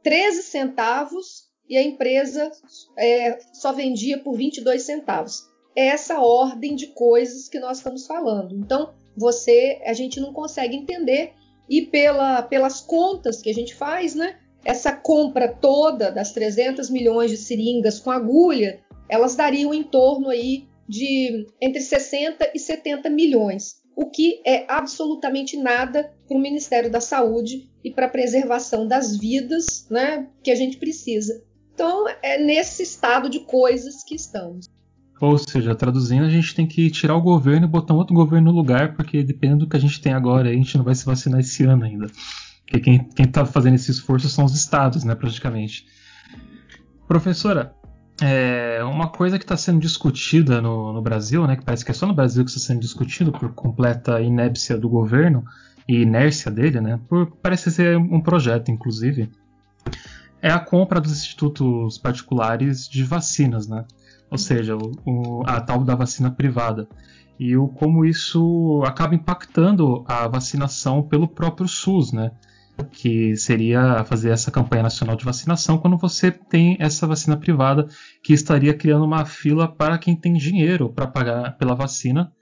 13 centavos e a empresa é, só vendia por 22 centavos essa ordem de coisas que nós estamos falando. Então, você, a gente não consegue entender e pela, pelas contas que a gente faz, né? Essa compra toda das 300 milhões de seringas com agulha, elas dariam em torno aí de entre 60 e 70 milhões, o que é absolutamente nada para o Ministério da Saúde e para a preservação das vidas, né, que a gente precisa. Então, é nesse estado de coisas que estamos. Ou seja, traduzindo, a gente tem que tirar o governo e botar um outro governo no lugar, porque dependendo do que a gente tem agora, a gente não vai se vacinar esse ano ainda. Porque quem está fazendo esse esforço são os estados, né, praticamente. Professora, é, uma coisa que está sendo discutida no, no, Brasil, né, que parece que é só no Brasil que está sendo discutido por completa inépcia do governo e inércia dele, né, por, parece ser um projeto, inclusive, é a compra dos institutos particulares de vacinas, né? ou seja, o, o, a tal da vacina privada. E o, como isso acaba impactando a vacinação pelo próprio SUS, né? Que seria fazer essa campanha nacional de vacinação quando você tem essa vacina privada, que estaria criando uma fila para quem tem dinheiro para pagar pela vacina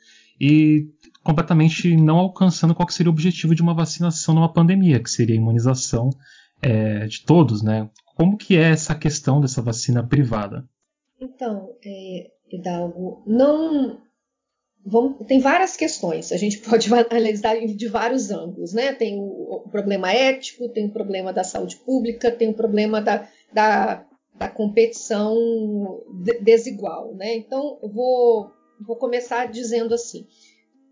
e completamente não alcançando qual seria o objetivo de uma vacinação numa pandemia, que seria a imunização é, de todos, né? Como que é essa questão dessa vacina privada? Então, é, Hidalgo, não. Vamos, tem várias questões, a gente pode analisar de vários ângulos, né? Tem o, o problema ético, tem o problema da saúde pública, tem o problema da, da, da competição desigual, né? Então, vou, vou começar dizendo assim: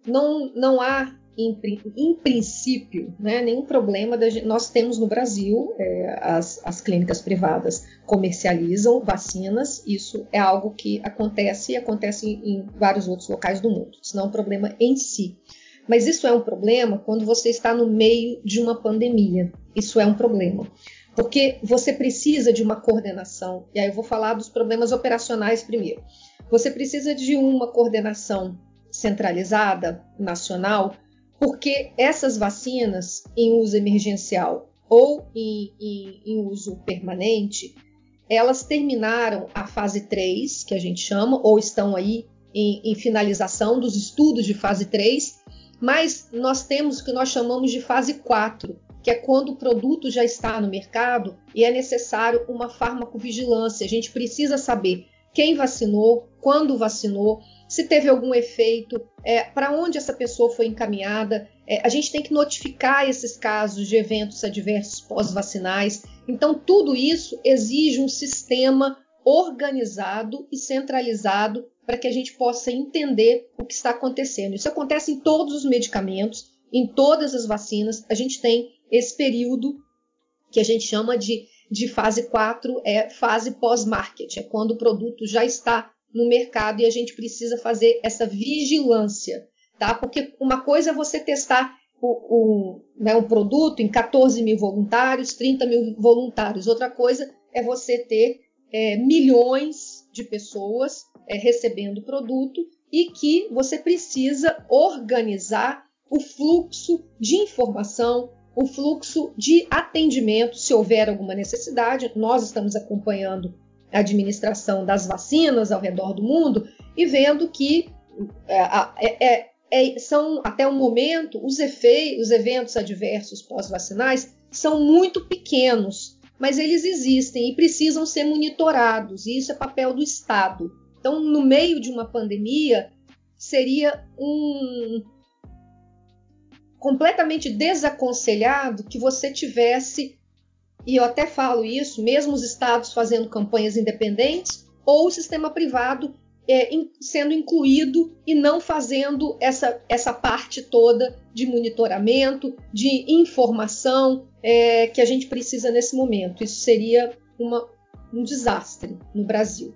não, não há em, em princípio, né, nenhum problema. Da, nós temos no Brasil, é, as, as clínicas privadas comercializam vacinas, isso é algo que acontece e acontece em vários outros locais do mundo. Isso não é um problema em si. Mas isso é um problema quando você está no meio de uma pandemia. Isso é um problema. Porque você precisa de uma coordenação. E aí eu vou falar dos problemas operacionais primeiro. Você precisa de uma coordenação centralizada, nacional, porque essas vacinas em uso emergencial ou em, em, em uso permanente, elas terminaram a fase 3, que a gente chama, ou estão aí em, em, finalização dos estudos de fase 3, mas nós temos o que nós chamamos de fase 4, que é quando o produto já está no mercado e é necessário uma farmacovigilância. A gente precisa saber quem vacinou, quando vacinou, se teve algum efeito, é, para onde essa pessoa foi encaminhada. É, a gente tem que notificar esses casos de eventos adversos pós-vacinais. Então, tudo isso exige um sistema organizado e centralizado para que a gente possa entender o que está acontecendo. Isso acontece em todos os medicamentos, em todas as vacinas. A gente tem esse período que a gente chama de, de fase 4, é fase pós-market, é quando o produto já está no mercado e a gente precisa fazer essa vigilância, tá? Porque uma coisa é você testar o, o, né, um produto em 14 mil voluntários, 30 mil voluntários. Outra coisa é você ter é, milhões de pessoas é, recebendo o produto e que você precisa organizar o fluxo de informação, o fluxo de atendimento, se houver alguma necessidade. Nós estamos acompanhando administração das vacinas ao redor do mundo e vendo que é, é, é, é, são, até o momento, os, efeitos, os eventos adversos pós-vacinais são muito pequenos, mas eles existem e precisam ser monitorados, e isso é papel do Estado. Então, no meio de uma pandemia, seria um, completamente desaconselhado que você tivesse, e eu até falo isso, mesmo os estados fazendo campanhas independentes, ou o sistema privado é, in, sendo incluído e não fazendo essa, essa parte toda de monitoramento, de informação é, que a gente precisa nesse momento. Isso seria uma, um desastre no Brasil.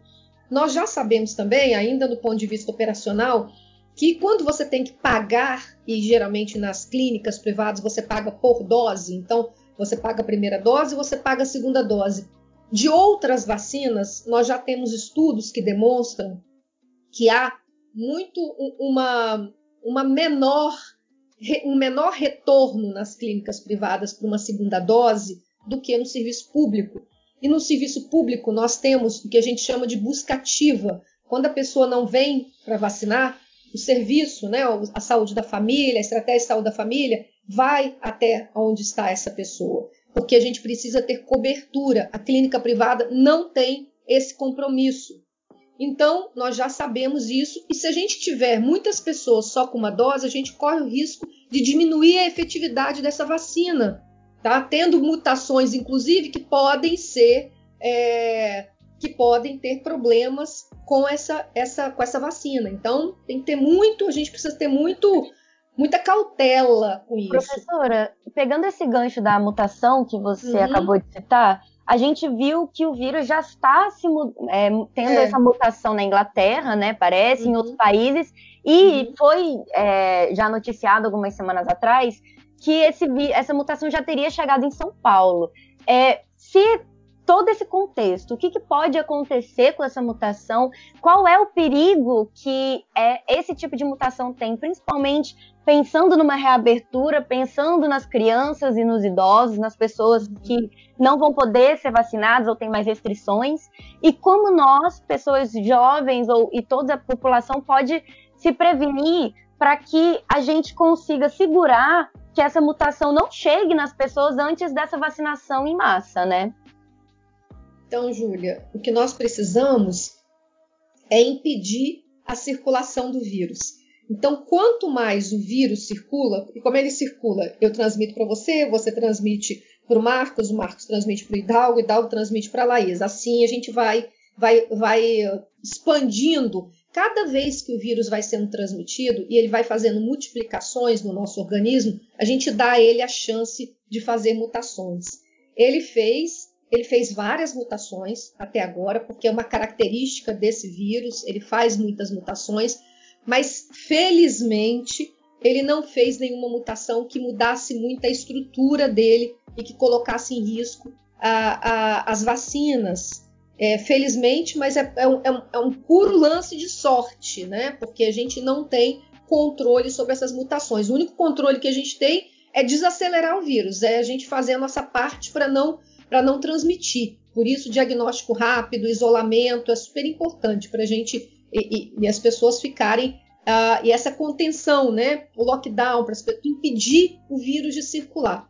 Nós já sabemos também, ainda do ponto de vista operacional, que quando você tem que pagar, e geralmente nas clínicas privadas você paga por dose, então você paga a primeira dose você paga a segunda dose. De outras vacinas, nós já temos estudos que demonstram que há muito uma, uma menor, um menor retorno nas clínicas privadas para uma segunda dose do que no serviço público. E no serviço público nós temos o que a gente chama de busca ativa. Quando a pessoa não vem para vacinar, o serviço, né, a saúde da família, a estratégia de saúde da família, vai até onde está essa pessoa. Porque a gente precisa ter cobertura. A clínica privada não tem esse compromisso. Então, nós já sabemos isso, e se a gente tiver muitas pessoas só com uma dose, a gente corre o risco de diminuir a efetividade dessa vacina, tá? Tendo mutações, inclusive, que podem ser é, que podem ter problemas com essa, essa, com essa vacina. Então, tem que ter muito, a gente precisa ter muito, muita cautela com isso. Professora, pegando esse gancho da mutação que você uhum. acabou de citar, a gente viu que o vírus já está se, é, tendo é. essa mutação na Inglaterra, né? Parece, uhum. em outros países, e uhum. foi é, já noticiado algumas semanas atrás que esse, essa mutação já teria chegado em São Paulo. É, se todo esse contexto, o que, que, pode acontecer com essa mutação, qual é o perigo que é, esse tipo de mutação tem, principalmente pensando numa reabertura, pensando nas crianças e nos idosos, nas pessoas que não vão poder ser vacinadas ou têm mais restrições, e como nós, pessoas jovens ou, e toda a população, pode se prevenir para que a gente consiga segurar que essa mutação não chegue nas pessoas antes dessa vacinação em massa, né? Então, Júlia, o que nós precisamos é impedir a circulação do vírus. Então, quanto mais o vírus circula, e como ele circula, eu transmito para você, você transmite para o Marcos, o Marcos transmite para o Hidalgo, o Hidalgo transmite para a Laís. Assim a gente vai, vai, vai expandindo. Cada vez que o vírus vai sendo transmitido e ele vai fazendo multiplicações no nosso organismo, a gente dá a ele a chance de fazer mutações. Ele fez ele fez várias mutações até agora, porque é uma característica desse vírus, ele faz muitas mutações, mas felizmente ele não fez nenhuma mutação que mudasse muito a estrutura dele e que colocasse em risco a, a, as vacinas é, felizmente, mas é, é, um, é, um, é puro lance de sorte, né? Porque a gente não tem controle sobre essas mutações. O único controle que a gente tem é desacelerar o vírus, é a gente fazer a nossa parte para não, não transmitir. Por isso, diagnóstico rápido, isolamento é super importante para a gente e, e, e, as pessoas ficarem. Uh, e essa contenção, né? O lockdown, para impedir o vírus de circular.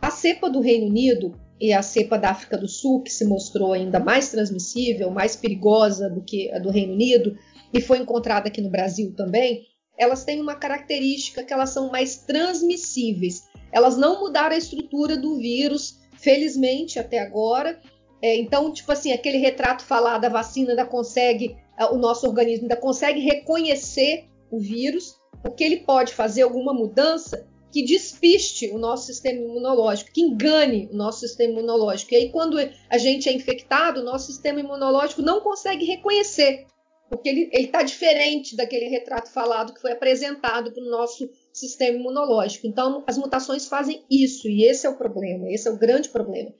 A cepa do Reino Unido e a cepa da África do Sul, que se mostrou ainda mais transmissível, mais perigosa do que a do Reino Unido, e foi encontrada aqui no Brasil também, elas têm uma característica que elas são mais transmissíveis. Elas não mudaram a estrutura do vírus, felizmente, até agora. É, então, tipo assim, aquele retrato falado da vacina ainda consegue, o nosso organismo ainda consegue reconhecer o vírus, porque ele pode fazer alguma mudança que despiste o nosso sistema imunológico, que engane o nosso sistema imunológico. E aí, quando a gente é infectado, o nosso sistema imunológico não consegue reconhecer porque ele está diferente daquele retrato falado que foi apresentado para o nosso sistema imunológico. Então, as mutações fazem isso, e esse é o problema, esse é o grande problema.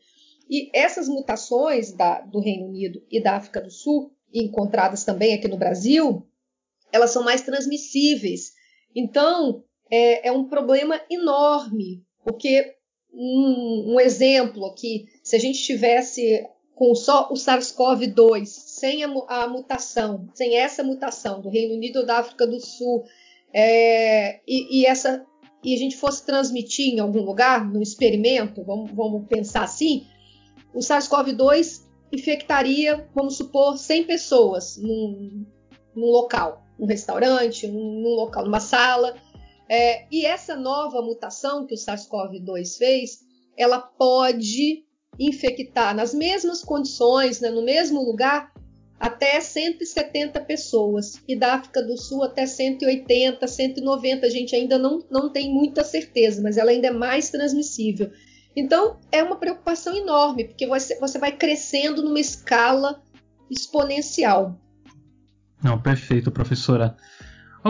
E essas mutações da, do Reino Unido e da África do Sul, encontradas também aqui no Brasil, elas são mais transmissíveis. Então, é, é um problema enorme, porque um, um exemplo aqui, se a gente tivesse com só o SARS-CoV-2, sem a, a, mutação, sem essa mutação do Reino Unido ou da África do Sul, é, e, e, essa e a gente fosse transmitir em algum lugar, no experimento, vamos, vamos pensar assim, o SARS-CoV-2 infectaria, vamos supor, 100 pessoas num, num local, num restaurante, num, num local, numa sala. É, e essa nova mutação que o SARS-CoV-2 fez, ela pode infectar nas mesmas condições, né, no mesmo lugar, até 170 pessoas e da África do Sul até 180, 190. A gente ainda não, não tem muita certeza, mas ela ainda é mais transmissível. Então é uma preocupação enorme, porque você, você vai crescendo numa escala exponencial. Não, perfeito, professora.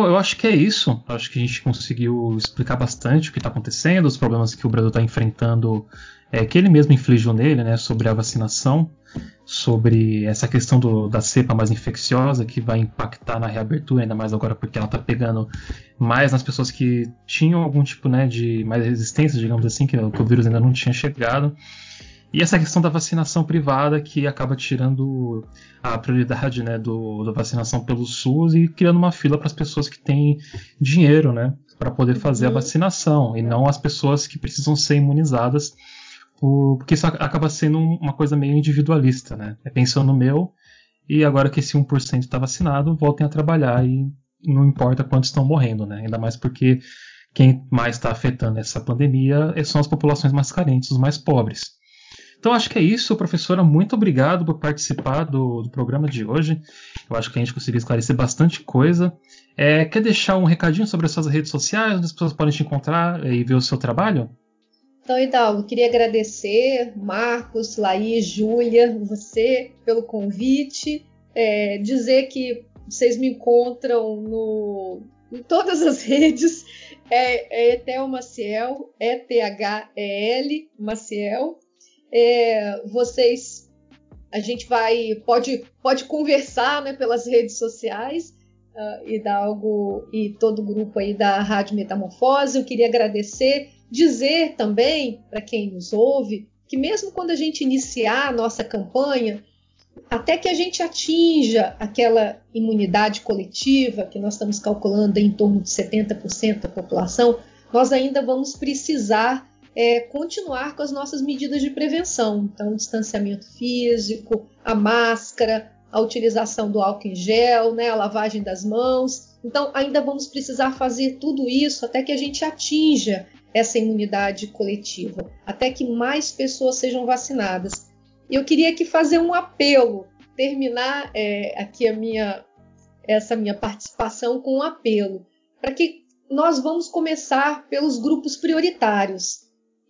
Eu acho que é isso. Eu acho que a gente conseguiu explicar bastante o que está acontecendo, os problemas que o Brasil está enfrentando é, que ele mesmo infligiu nele, né, sobre a vacinação, sobre essa questão do, da cepa mais infecciosa que vai impactar na reabertura, ainda mais agora porque ela está pegando mais nas pessoas que tinham algum tipo né, de mais resistência, digamos assim, que, que o vírus ainda não tinha chegado. E essa questão da vacinação privada que acaba tirando a prioridade né, do, da vacinação pelo SUS e criando uma fila para as pessoas que têm dinheiro né, para poder fazer uhum. a vacinação e não as pessoas que precisam ser imunizadas porque isso acaba sendo uma coisa meio individualista, né? É pensando no meu, e agora que esse 1% está vacinado, voltem a trabalhar e não importa quantos estão morrendo, né? Ainda mais porque quem mais está afetando essa pandemia são as populações mais carentes, os mais pobres. Então acho que é isso, professora. Muito obrigado por participar do, do programa de hoje. Eu acho que a gente conseguiu esclarecer bastante coisa. É, quer deixar um recadinho sobre as suas redes sociais, onde as pessoas podem te encontrar e ver o seu trabalho? Então, Hidalgo, queria agradecer Marcos, Laís, Júlia, você pelo convite, é, dizer que vocês me encontram no, em todas as redes, é, é Etel Maciel, E-T-H-E-L Maciel. É, vocês, a gente vai, pode, pode conversar né, pelas redes sociais, uh, Hidalgo e todo o grupo aí da Rádio Metamorfose. Eu queria agradecer Dizer também para quem nos ouve que, mesmo quando a gente iniciar a nossa campanha, até que a gente atinja aquela imunidade coletiva, que nós estamos calculando em torno de 70% da população, nós ainda vamos precisar é, continuar com as nossas medidas de prevenção. Então, o distanciamento físico, a máscara, a utilização do álcool em gel, né, a lavagem das mãos. Então, ainda vamos precisar fazer tudo isso até que a gente atinja essa imunidade coletiva, até que mais pessoas sejam vacinadas. E eu queria aqui fazer um apelo, terminar é, aqui a minha essa minha participação com um apelo para que nós vamos começar pelos grupos prioritários.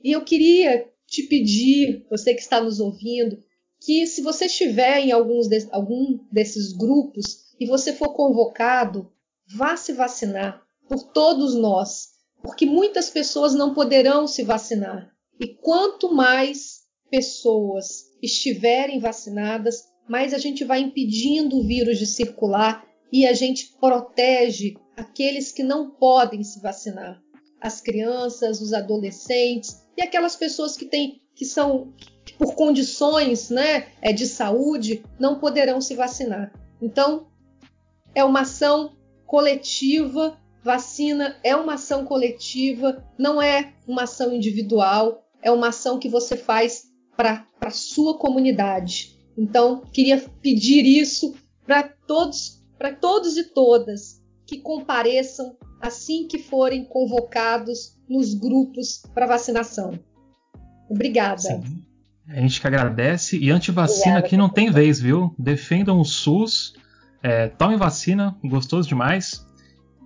E eu queria te pedir, você que está nos ouvindo, que se você estiver em alguns de, algum desses grupos e você for convocado, vá se vacinar por todos nós porque muitas pessoas não poderão se vacinar. E quanto mais pessoas estiverem vacinadas, mais a gente vai impedindo o vírus de circular e a gente protege aqueles que não podem se vacinar, as crianças, os adolescentes e aquelas pessoas que têm que são que por condições, né, é, de saúde não poderão se vacinar. Então, é uma ação coletiva, vacina é uma ação coletiva, não é uma ação individual, é uma ação que você faz para a sua comunidade. Então, queria pedir isso para todos, para todos e todas que compareçam assim que forem convocados nos grupos para vacinação. Obrigada. Sim. A gente que agradece. E antivacina aqui não tem vez, viu? Defendam o SUS, é, tomem vacina, gostoso demais.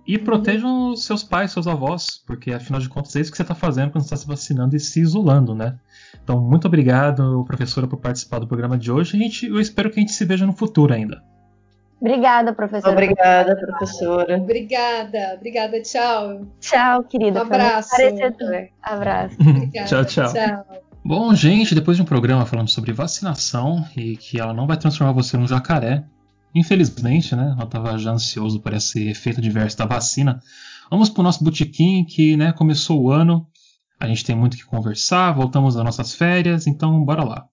E uhum. protejam os seus pais, seus avós, porque afinal de contas é isso que você está fazendo quando está se vacinando e se isolando, né? Então, muito obrigado, professora, por participar do programa de hoje. A gente, eu espero que a gente se veja no futuro ainda. Obrigada, professora. Obrigada, professora. Obrigada, obrigada, tchau. Tchau, querida. Um abraço. Abraço. Obrigada, tchau, tchau. tchau. Bom, gente, depois de um programa falando sobre vacinação e que ela não vai transformar você num jacaré, infelizmente, né? Eu estava já ansioso por esse efeito adverso da vacina. Vamos para o nosso botequim que, né, começou o ano. A gente tem muito que conversar, voltamos das nossas férias, então bora lá.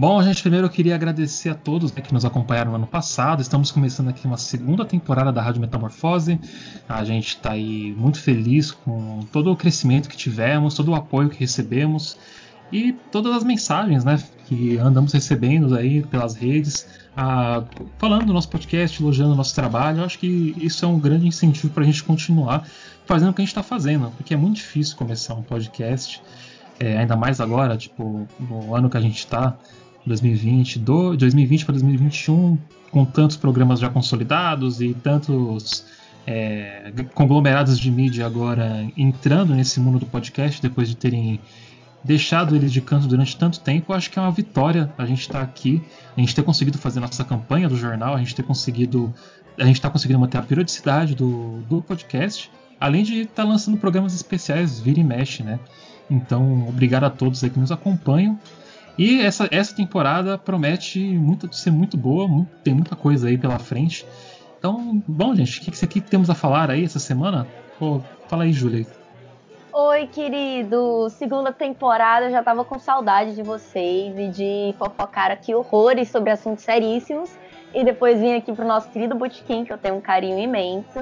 Bom, gente, primeiro eu queria agradecer a todos né, que nos acompanharam no ano passado. Estamos começando aqui uma segunda temporada da Rádio Metamorfose. A gente está aí muito feliz com todo o crescimento que tivemos, todo o apoio que recebemos e todas as mensagens né, que andamos recebendo aí pelas redes, ah, falando do nosso podcast, elogiando o nosso trabalho. Eu acho que isso é um grande incentivo para a gente continuar fazendo o que a gente está fazendo, porque é muito difícil começar um podcast. É, ainda mais agora, tipo, no ano que a gente está, 2020, do 2020 para 2021, com tantos programas já consolidados e tantos é, conglomerados de mídia agora entrando nesse mundo do podcast depois de terem deixado ele de canto durante tanto tempo, acho que é uma vitória a gente estar tá aqui, a gente ter conseguido fazer nossa campanha do jornal, a gente ter conseguido, a gente está conseguindo manter a periodicidade do, do podcast, além de estar tá lançando programas especiais vira e mexe, né? Então, obrigado a todos aí que nos acompanham. E essa, essa temporada promete muito, ser muito boa, muito, tem muita coisa aí pela frente. Então, bom, gente, o que, que, que temos a falar aí essa semana? Pô, fala aí, Júlia. Oi, querido! Segunda temporada, eu já tava com saudade de vocês e de fofocar aqui horrores sobre assuntos seríssimos. E depois vim aqui pro nosso querido Botequim, que eu tenho um carinho imenso.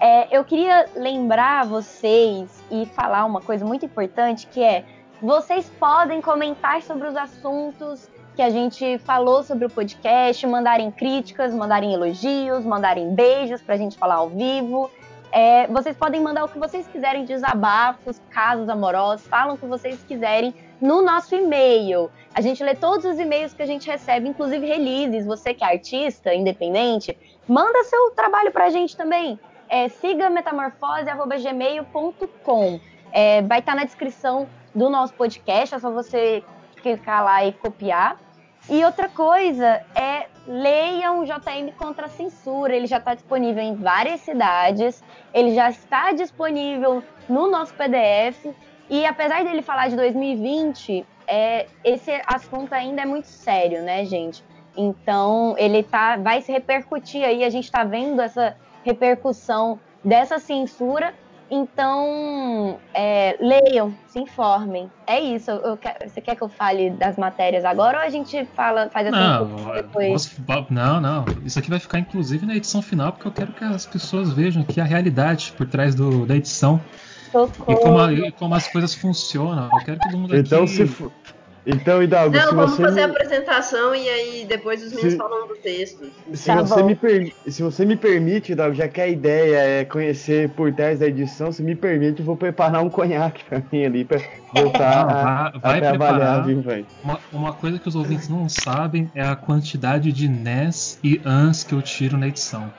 É, eu queria lembrar vocês e falar uma coisa muito importante que é vocês podem comentar sobre os assuntos que a gente falou sobre o podcast, mandarem críticas, mandarem elogios, mandarem beijos para a gente falar ao vivo. É, vocês podem mandar o que vocês quiserem, desabafos, casos amorosos, falam o que vocês quiserem no nosso e-mail. A gente lê todos os e-mails que a gente recebe, inclusive releases. Você que é artista, independente, manda seu trabalho para a gente também. É, siga metamorfose.gmail.com. É, vai estar tá na descrição do nosso podcast, é só você clicar lá e copiar. E outra coisa é leiam o JM contra a censura. Ele já está disponível em várias cidades, ele já está disponível no nosso PDF. E apesar dele falar de 2020, é, esse assunto ainda é muito sério, né, gente? Então ele tá, vai se repercutir aí. A gente está vendo essa repercussão dessa censura então, é, leiam, se informem. É isso. Eu, você quer que eu fale das matérias agora ou a gente fala, faz assim não, depois? Posso, não, não. Isso aqui vai ficar inclusive na edição final, porque eu quero que as pessoas vejam aqui a realidade por trás do, da edição. E como, a, e como, as coisas funcionam. Eu quero que todo mundo então, aqui... Se for, Então, Hidalgo, Não, se vamos fazer a apresentação e aí depois os meninos Se- falam do texto. Se, Tá você bom. me per- se você me permite, Hidalgo, já que a ideia é conhecer por trás da edição, se me permite, eu vou preparar um conhaque pra mim ali, pra voltar Não, a, vai, vai a trabalhar, viu, velho? Uma, uma coisa que os ouvintes não sabem é a quantidade de NES e ANS que eu tiro na edição.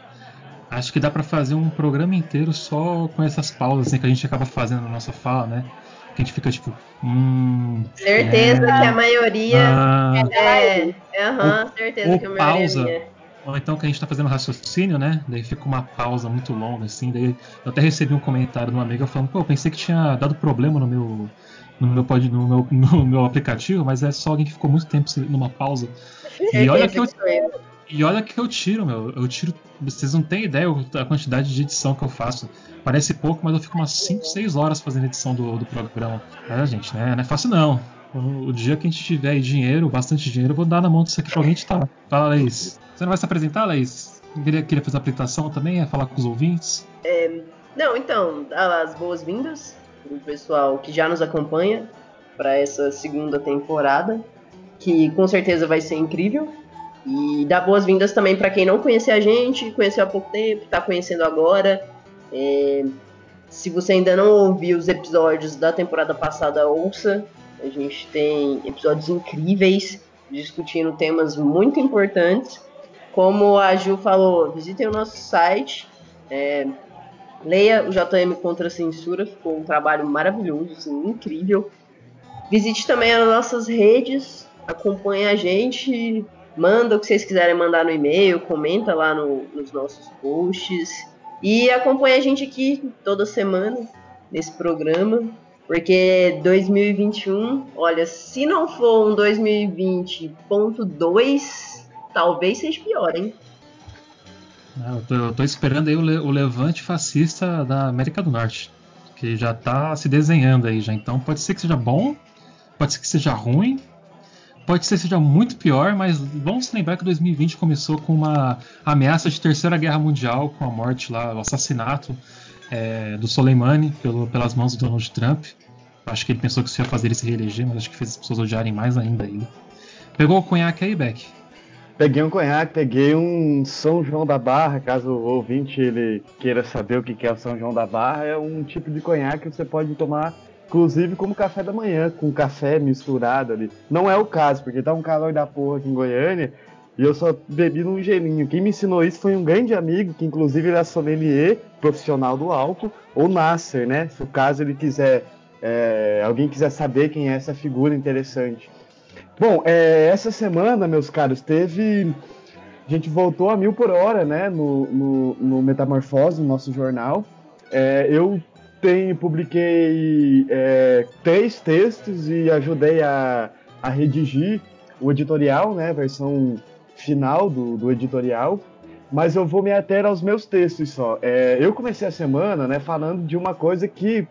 Acho que dá pra fazer um programa inteiro só com essas pausas assim, que a gente acaba fazendo na nossa fala, né? Que a gente fica tipo. Hum. Certeza É. que a maioria ah, é. Aham, certeza ou que a maioria pausa. é. Ou então que a gente tá fazendo raciocínio, né? Daí fica uma pausa muito longa, assim. Daí eu até recebi um comentário de uma amiga falando, pô, eu pensei que tinha dado problema no meu. No meu, pod- no, meu, no meu aplicativo, mas é só alguém que ficou muito tempo numa pausa. E olha que eu. E olha que eu tiro, meu. Eu tiro. Vocês não têm ideia a quantidade de edição que eu faço. Parece pouco, mas eu fico umas 5, 6 horas fazendo edição do, do programa. É, gente, né? Não é fácil não. O, dia que a gente tiver aí dinheiro, bastante dinheiro, eu vou dar na mão disso aqui pra alguém editar. Fala, Laís. Você não vai se apresentar, Laís? Queria, queria fazer a apresentação também, é falar com os ouvintes. Não, então, as boas-vindas pro pessoal que já nos acompanha para essa segunda temporada, que com certeza vai ser incrível. E dar boas-vindas também para quem não conhecia a gente, conheceu há pouco tempo, está conhecendo agora. É, se você ainda não ouviu os episódios da temporada passada, ouça. A gente tem episódios incríveis discutindo temas muito importantes. Como a Ju falou, visitem o nosso site. é, Leia o JM contra a censura, ficou um trabalho maravilhoso, assim, incrível. Visite também as nossas redes, acompanhe a gente, manda o que vocês quiserem mandar no e-mail, comenta lá no- nos nossos posts. E acompanhe a gente aqui toda semana nesse programa, porque 2021, olha, se não for um 2020.2, talvez seja pior, hein? Ah, Eu tô, eu tô esperando aí o, le- o levante fascista da América do Norte. Que já tá se desenhando aí já. Então pode ser que seja bom, pode ser que seja ruim, pode ser que seja muito pior, mas vamos lembrar que 2020 começou com uma ameaça de terceira guerra mundial, com a morte lá, o assassinato é, do Soleimani pelo, pelas mãos do Donald Trump. Acho que ele pensou que isso ia fazer ele se reeleger, mas acho que fez as pessoas odiarem mais ainda ele. Pegou o conhaque aí, Beck? Peguei um conhaque, peguei um São João da Barra, caso o ouvinte ele queira saber o que que é o São João da Barra, é um tipo de conhaque que você pode tomar, inclusive como café da manhã, com café misturado ali. Não é o caso, porque tá um calor da porra aqui em Goiânia, e eu só bebi num gelinho. Quem me ensinou isso foi um grande amigo, que inclusive é sommelier profissional do álcool, ou Nasser, né? Se o caso ele quiser, é, alguém quiser saber quem é essa figura interessante. Bom, é, essa semana, meus caros, teve. A gente voltou a mil por hora, né? No, no, no Metamorfose, no nosso jornal. É, eu tenho, publiquei é, três textos e ajudei a, a redigir o editorial, né? A versão final do, do editorial. Mas eu vou me ater aos meus textos só. É, eu comecei a semana, né, falando de uma coisa que,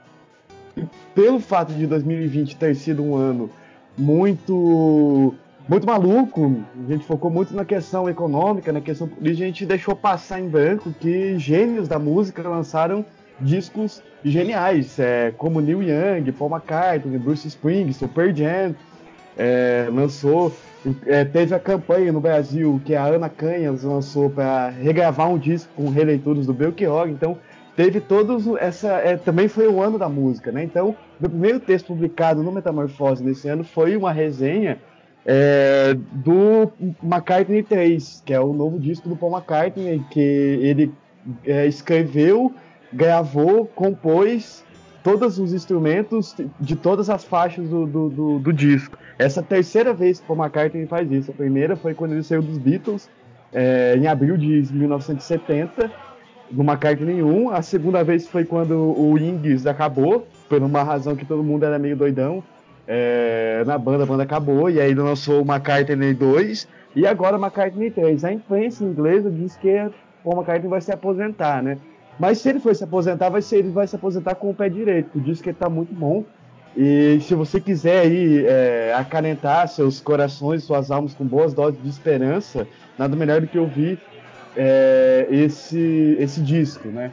pelo fato de 2020 ter sido um ano muito muito maluco. A gente focou muito na questão econômica, na questão política, a gente deixou passar em branco que gênios da música lançaram discos geniais, é, como Neil Young, Paul McCartney, Bruce Springsteen, Pearl Jam, é, lançou, é, teve a campanha no Brasil que a Ana Canhas lançou para regravar um disco com releituras do Belchior, então teve todos essa é, também foi o ano da música, né? Então, meu primeiro texto publicado no Metamorfose nesse ano foi uma resenha é, do McCartney 3, que é o novo disco do Paul McCartney, que ele é, escreveu, gravou, compôs todos os instrumentos de todas as faixas do, do, do, do disco. Essa é a terceira vez que Paul McCartney faz isso. A primeira foi quando ele saiu dos Beatles, é, em abril de 1970, no McCartney 1. A segunda vez foi quando o Ings acabou, por uma razão que todo mundo era meio doidão. É, na banda, a banda acabou, e aí ele lançou o McCartney 2 e agora o McCartney 3. A imprensa inglesa diz que Paul McCartney vai se aposentar, né? Mas se ele for se aposentar, vai ser, ele vai se aposentar com o pé direito. Diz que ele tá muito bom. E se você quiser aí é, acalentar seus corações, suas almas com boas doses de esperança, nada melhor do que ouvir é, esse, esse disco, né?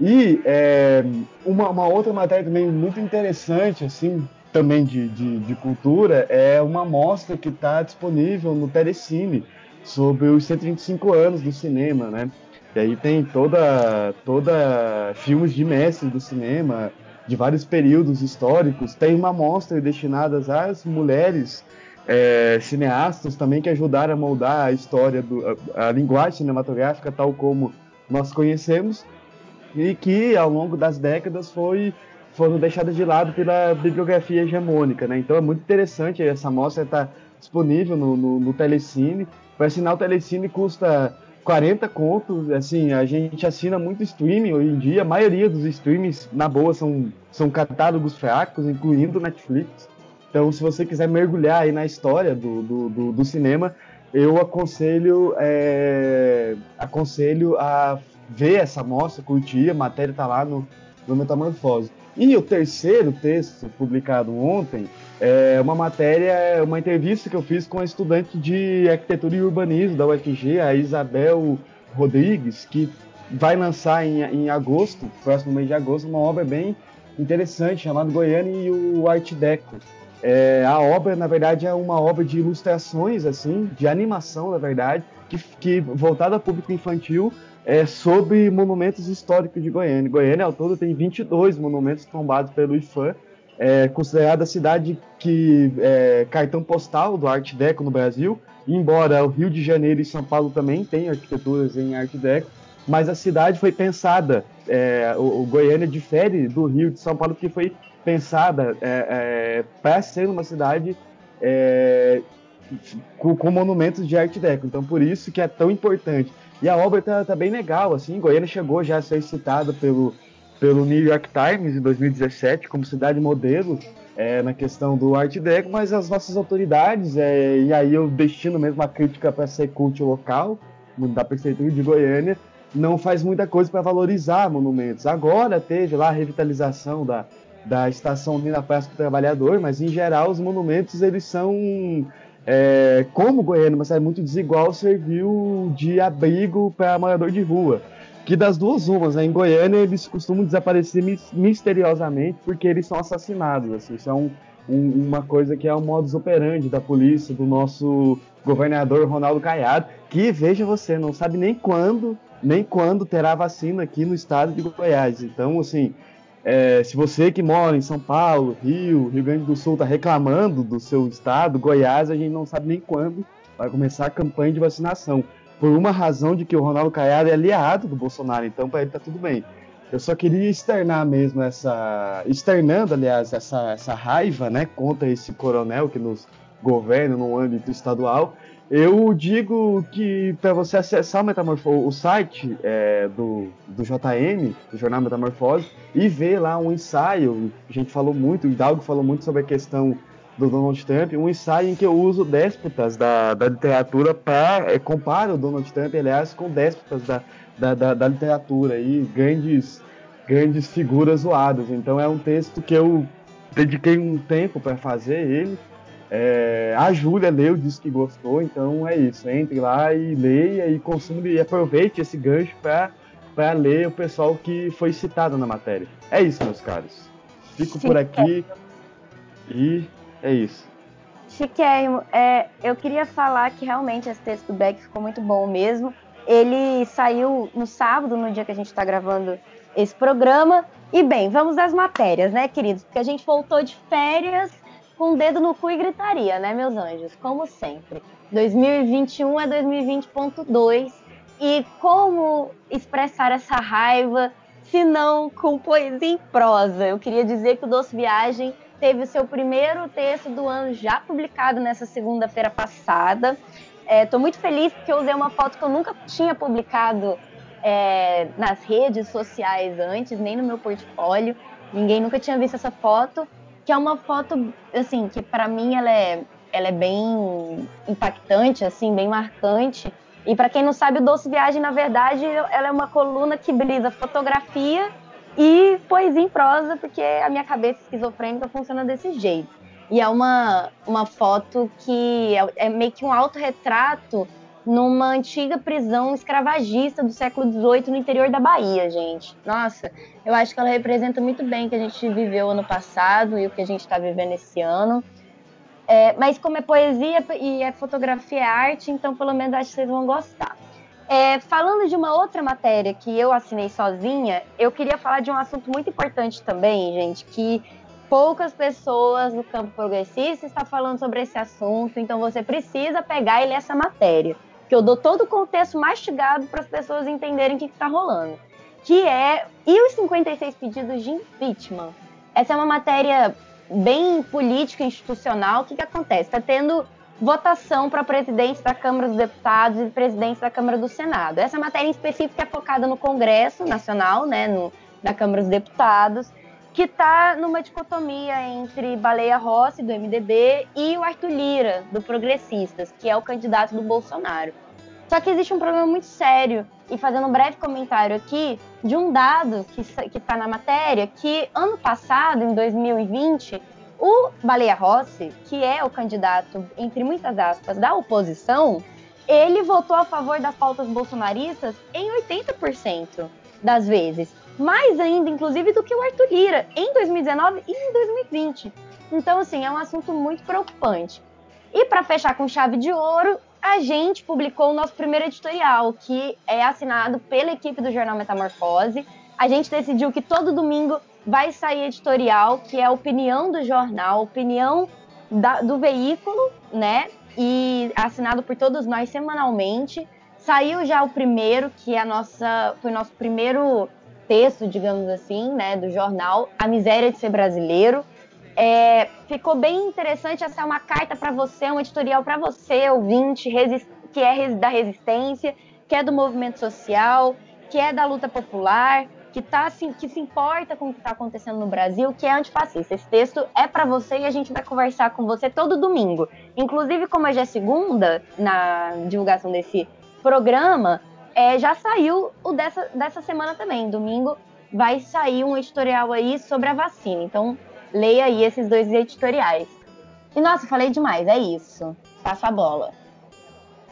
E é, uma, uma outra matéria também muito interessante, assim, também de, de, de, cultura, é uma mostra que está disponível no Telecine sobre os 125 anos do cinema, né? E aí tem toda, toda filmes de mestres do cinema, de vários períodos históricos. Tem uma mostra destinada às mulheres é, cineastas também que ajudaram a moldar a história, do, a, a linguagem cinematográfica tal como nós conhecemos e que ao longo das décadas foi foram deixadas de lado pela bibliografia hegemônica, né? Então é muito interessante essa mostra está disponível no, no, no Telecine. Para assinar o Telecine custa 40 contos, assim, a gente assina muito streaming hoje em dia, a maioria dos streamings, na boa, são, são catálogos fracos, incluindo Netflix. Então, se você quiser mergulhar aí na história do, do, do, do cinema, eu aconselho, é, aconselho a ver essa mostra, curtir, a matéria está lá no, no Metamorfose. E o terceiro texto, publicado ontem, é uma matéria, uma entrevista que eu fiz com a estudante de arquitetura e urbanismo da UFG, a Isabel Rodrigues, que vai lançar em, em agosto, próximo mês de agosto, uma obra bem interessante chamada Goiânia e o Art Deco. É, a obra, na verdade, é uma obra de ilustrações, assim, de animação, na verdade, que, que voltada ao público infantil, é, sobre monumentos históricos de Goiânia. Goiânia, ao todo, tem 22 monumentos tombados pelo IFAM, é considerada a cidade que é cartão postal do Art Deco no Brasil, embora o Rio de Janeiro e São Paulo também tenham arquiteturas em Art Deco, mas a cidade foi pensada, é, o, o, Goiânia difere do Rio de São Paulo, que foi pensada é, é, para ser uma cidade é, com, com, monumentos de Art Deco. Então, por isso que é tão importante. E a obra tá, tá bem legal, assim. Goiânia chegou já a ser citada pelo pelo New York Times em 2017 como cidade modelo é, na questão do Art Deco, mas as nossas autoridades, é, e aí eu destino mesmo a crítica para ser cult local, da prefeitura de Goiânia, não faz muita coisa para valorizar monumentos. Agora teve lá a revitalização da, da estação Nina Praça do Trabalhador, mas em geral os monumentos eles são é, como Goiânia, uma cidade muito desigual, serviu de abrigo para morador de rua que das duas umas, né? Em Goiânia eles costumam desaparecer misteriosamente porque eles são assassinados, assim, isso é um, um, uma coisa que é o modus operandi da polícia, do nosso governador Ronaldo Caiado, que, veja você, não sabe nem quando, nem quando terá vacina aqui no estado de Goiás. Então, assim, é, se você que mora em São Paulo, Rio, Rio Grande do Sul, está reclamando do seu estado, Goiás, a gente não sabe nem quando vai começar a campanha de vacinação por uma razão de que o Ronaldo Caiado é aliado do Bolsonaro, então para ele tá tudo bem. Eu só queria externar mesmo essa. externando, aliás, essa, essa raiva né, contra esse coronel que nos governa no âmbito estadual. Eu digo que para você acessar o, o site é, do, do JM, do Jornal Metamorfose, e ver lá um ensaio, a gente falou muito, o Hidalgo falou muito sobre a questão do Donald Trump, um ensaio em que eu uso déspotas da, da literatura para. É, comparo o Donald Trump, aliás, com déspotas da, da, da, da literatura e grandes, grandes figuras zoadas. Então é um texto que eu dediquei um tempo para fazer ele. É, a Júlia leu, disse que gostou, então é isso. Entre lá e leia e consuma e aproveite esse gancho para ler o pessoal que foi citado na matéria. É isso, meus caros. Fico por aqui e é isso. Chiquérrimo, é, eu queria falar que realmente esse texto do Beck ficou muito bom mesmo. Ele saiu no sábado, no dia que a gente está gravando esse programa. E bem, vamos às matérias, né, queridos? Porque a gente voltou de férias com o dedo no cu e gritaria, né, meus anjos? Como sempre. 2021 é 2020.2. E como expressar essa raiva se não com poesia em prosa? Eu queria dizer que o Doce Viagem teve o seu primeiro texto do ano já publicado nessa segunda-feira passada. Estou é, muito feliz porque eu usei uma foto que eu nunca tinha publicado é, nas redes sociais antes, nem no meu portfólio. Ninguém nunca tinha visto essa foto, que é uma foto, assim, que para mim ela é, ela é bem impactante, assim, bem marcante. E para quem não sabe, o Doce Viagem, na verdade, ela é uma coluna que brisa fotografia e poesia em prosa, porque a minha cabeça esquizofrênica funciona desse jeito. E é uma, uma foto que é, é meio que um autorretrato numa antiga prisão escravagista do século XVIII no interior da Bahia, gente. Nossa, eu acho que ela representa muito bem o que a gente viveu ano passado e o que a gente está vivendo esse ano. É, mas como é poesia e é fotografia é arte, então pelo menos acho que vocês vão gostar. É, falando de uma outra matéria que eu assinei sozinha, eu queria falar de um assunto muito importante também, gente, que poucas pessoas no campo progressista estão falando sobre esse assunto, então você precisa pegar e ler essa matéria, que eu dou todo o contexto mastigado para as pessoas entenderem o que está rolando, que é e os 56 pedidos de impeachment. Essa é uma matéria bem política institucional. O que, que acontece? Está tendo votação para presidente da Câmara dos Deputados e presidente da Câmara do Senado. Essa matéria em específico é focada no Congresso Nacional, né, no, na Câmara dos Deputados, que está numa dicotomia entre Baleia Rossi, do MDB, e o Arthur Lira, do Progressistas, que é o candidato do Bolsonaro. Só que existe um problema muito sério, e fazendo um breve comentário aqui, de um dado que está na matéria, que ano passado, em 2020, o Baleia Rossi, que é o candidato, entre muitas aspas, da oposição, ele votou a favor das pautas bolsonaristas em 80% das vezes. Mais ainda, inclusive, do que o Arthur Lira em 2019 e em 2020. Então, assim, é um assunto muito preocupante. E para fechar com chave de ouro, a gente publicou o nosso primeiro editorial, que é assinado pela equipe do Jornal Metamorfose. A gente decidiu que todo domingo vai sair editorial, que é a opinião do jornal, opinião da, do veículo, né? E assinado por todos nós semanalmente. Saiu já o primeiro, que é a nossa, foi o nosso primeiro texto, digamos assim, né, do jornal, A Miséria de Ser Brasileiro. É, ficou bem interessante. Essa é uma carta para você, um editorial para você, ouvinte, que é da resistência, que é do movimento social, que é da luta popular, que, tá, assim, que se importa com o que está acontecendo no Brasil, que é antifascista. Esse texto é para você e a gente vai conversar com você todo domingo. Inclusive, como hoje é segunda, na divulgação desse programa, é, já saiu o dessa, dessa semana também. Domingo vai sair um editorial aí sobre a vacina. Então, leia aí esses dois editoriais. E nossa, falei demais, é isso. Passa a bola.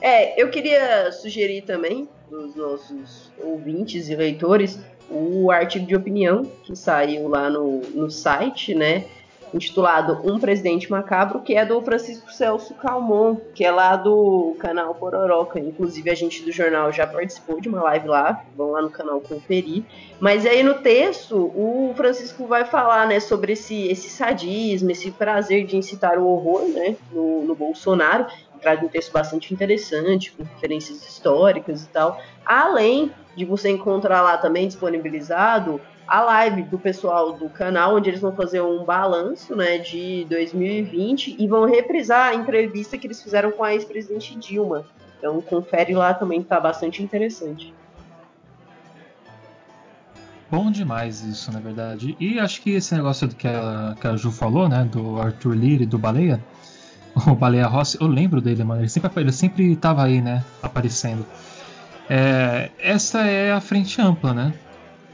É, eu queria sugerir também os nossos ouvintes e leitores o artigo de opinião que saiu lá no, no site, né? Intitulado Um Presidente Macabro, que é do Francisco Celso Calmon, que é lá do canal Pororoca. Inclusive, a gente do jornal já participou de uma live lá, vão lá no canal conferir. Mas aí no texto, o Francisco vai falar né, sobre esse, esse sadismo, esse prazer de incitar o horror né, no, no Bolsonaro traz um texto bastante interessante, com referências históricas e tal. Além de você encontrar lá também disponibilizado a live do pessoal do canal, onde eles vão fazer um balanço né, de 2020 e vão reprisar a entrevista que eles fizeram com a ex-presidente Dilma. Então confere lá também, tá bastante interessante. Bom demais isso, na verdade. E acho que esse negócio que a, que a Ju falou, né, do Arthur Lira e do Baleia, o Baleia Rossi, eu lembro dele, mano. Ele sempre, ele sempre tava aí, né? Aparecendo. É, essa é a frente ampla, né?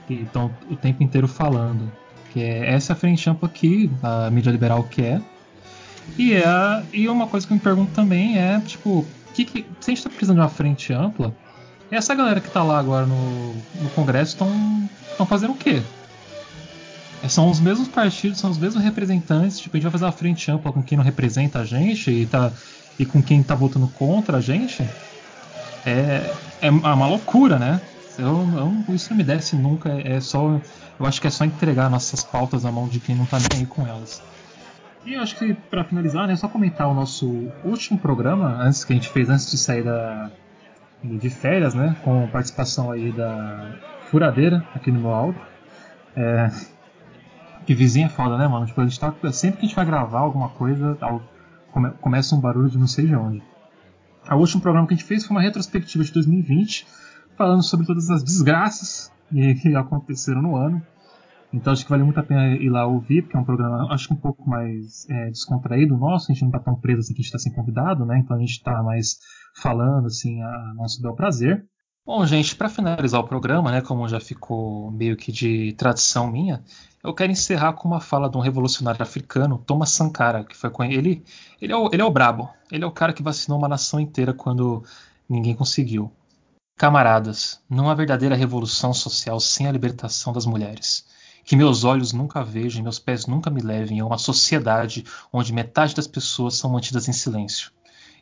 Que estão o tempo inteiro falando. Que é essa é a frente ampla que a mídia liberal quer. E, é, e uma coisa que eu me pergunto também é, tipo, que, que, se a gente tá precisando de uma frente ampla, essa galera que tá lá agora no, no Congresso estão fazendo o quê? É, são os mesmos partidos, são os mesmos representantes. Tipo, a gente vai fazer uma frente ampla com quem não representa a gente e, tá, e com quem tá votando contra a gente. É, é uma loucura, né? Eu, eu, isso não me desce nunca. É só, eu acho que é só entregar nossas pautas na mão de quem não tá nem aí com elas. E eu acho que para finalizar, né, só comentar o nosso último programa, antes que a gente fez antes de sair da, de férias, né, com participação aí da Furadeira aqui no meu áudio. É, que vizinha é foda, né, mano? Tipo, a gente tá, sempre que a gente vai gravar alguma coisa, come, começa um barulho de não sei de onde. O último programa que a gente fez foi uma retrospectiva de 2020, falando sobre todas as desgraças que aconteceram no ano. Então acho que vale muito a pena ir lá ouvir, porque é um programa, acho que um pouco mais é, descontraído nosso, a gente não tá tão preso assim que a gente tá sem convidado, né? Então a gente tá mais falando assim a nosso bel prazer. Bom, gente, para finalizar o programa, né, como já ficou meio que de tradição minha, eu quero encerrar com uma fala de um revolucionário africano, Thomas Sankara, que foi com ele. Ele é o, ele é o brabo. Ele é o cara que vacinou uma nação inteira quando ninguém conseguiu. Camaradas, não há verdadeira revolução social sem a libertação das mulheres. Que meus olhos nunca vejam e meus pés nunca me levem a uma sociedade onde metade das pessoas são mantidas em silêncio.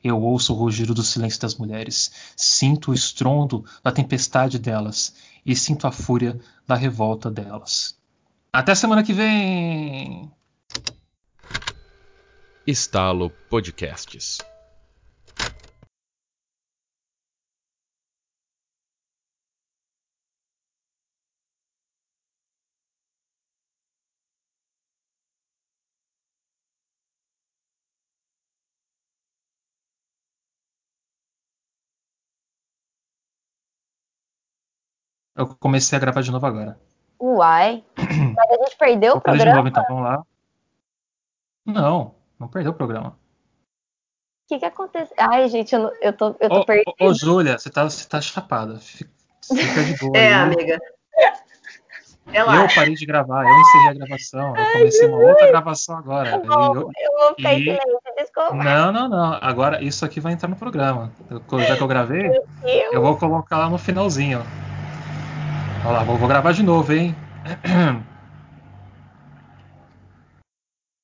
Eu ouço o rugido do silêncio das mulheres, sinto o estrondo da tempestade delas e sinto a fúria da revolta delas. Até semana que vem! Estalo Podcasts. Eu comecei a gravar de novo agora. Uai. Mas a gente perdeu o fazer de programa? novo então, vamos lá. Não, não perdeu o programa. O que que aconteceu? Ai, gente, eu, não- eu tô, eu tô Ô, perdida. ô, ô, Júlia, você tá, você tá chapada. Fica, de boa. É, aí. amiga. Eu parei de gravar, eu encerrei a gravação. Eu comecei uma outra gravação agora. Eu vou, eu- eu vou ficar em e- silêncio, desculpa. Não, não, não. Agora isso aqui vai entrar no programa. Eu- já que eu gravei, eu vou colocar lá no finalzinho. Olha lá, vou, vou gravar de novo, hein?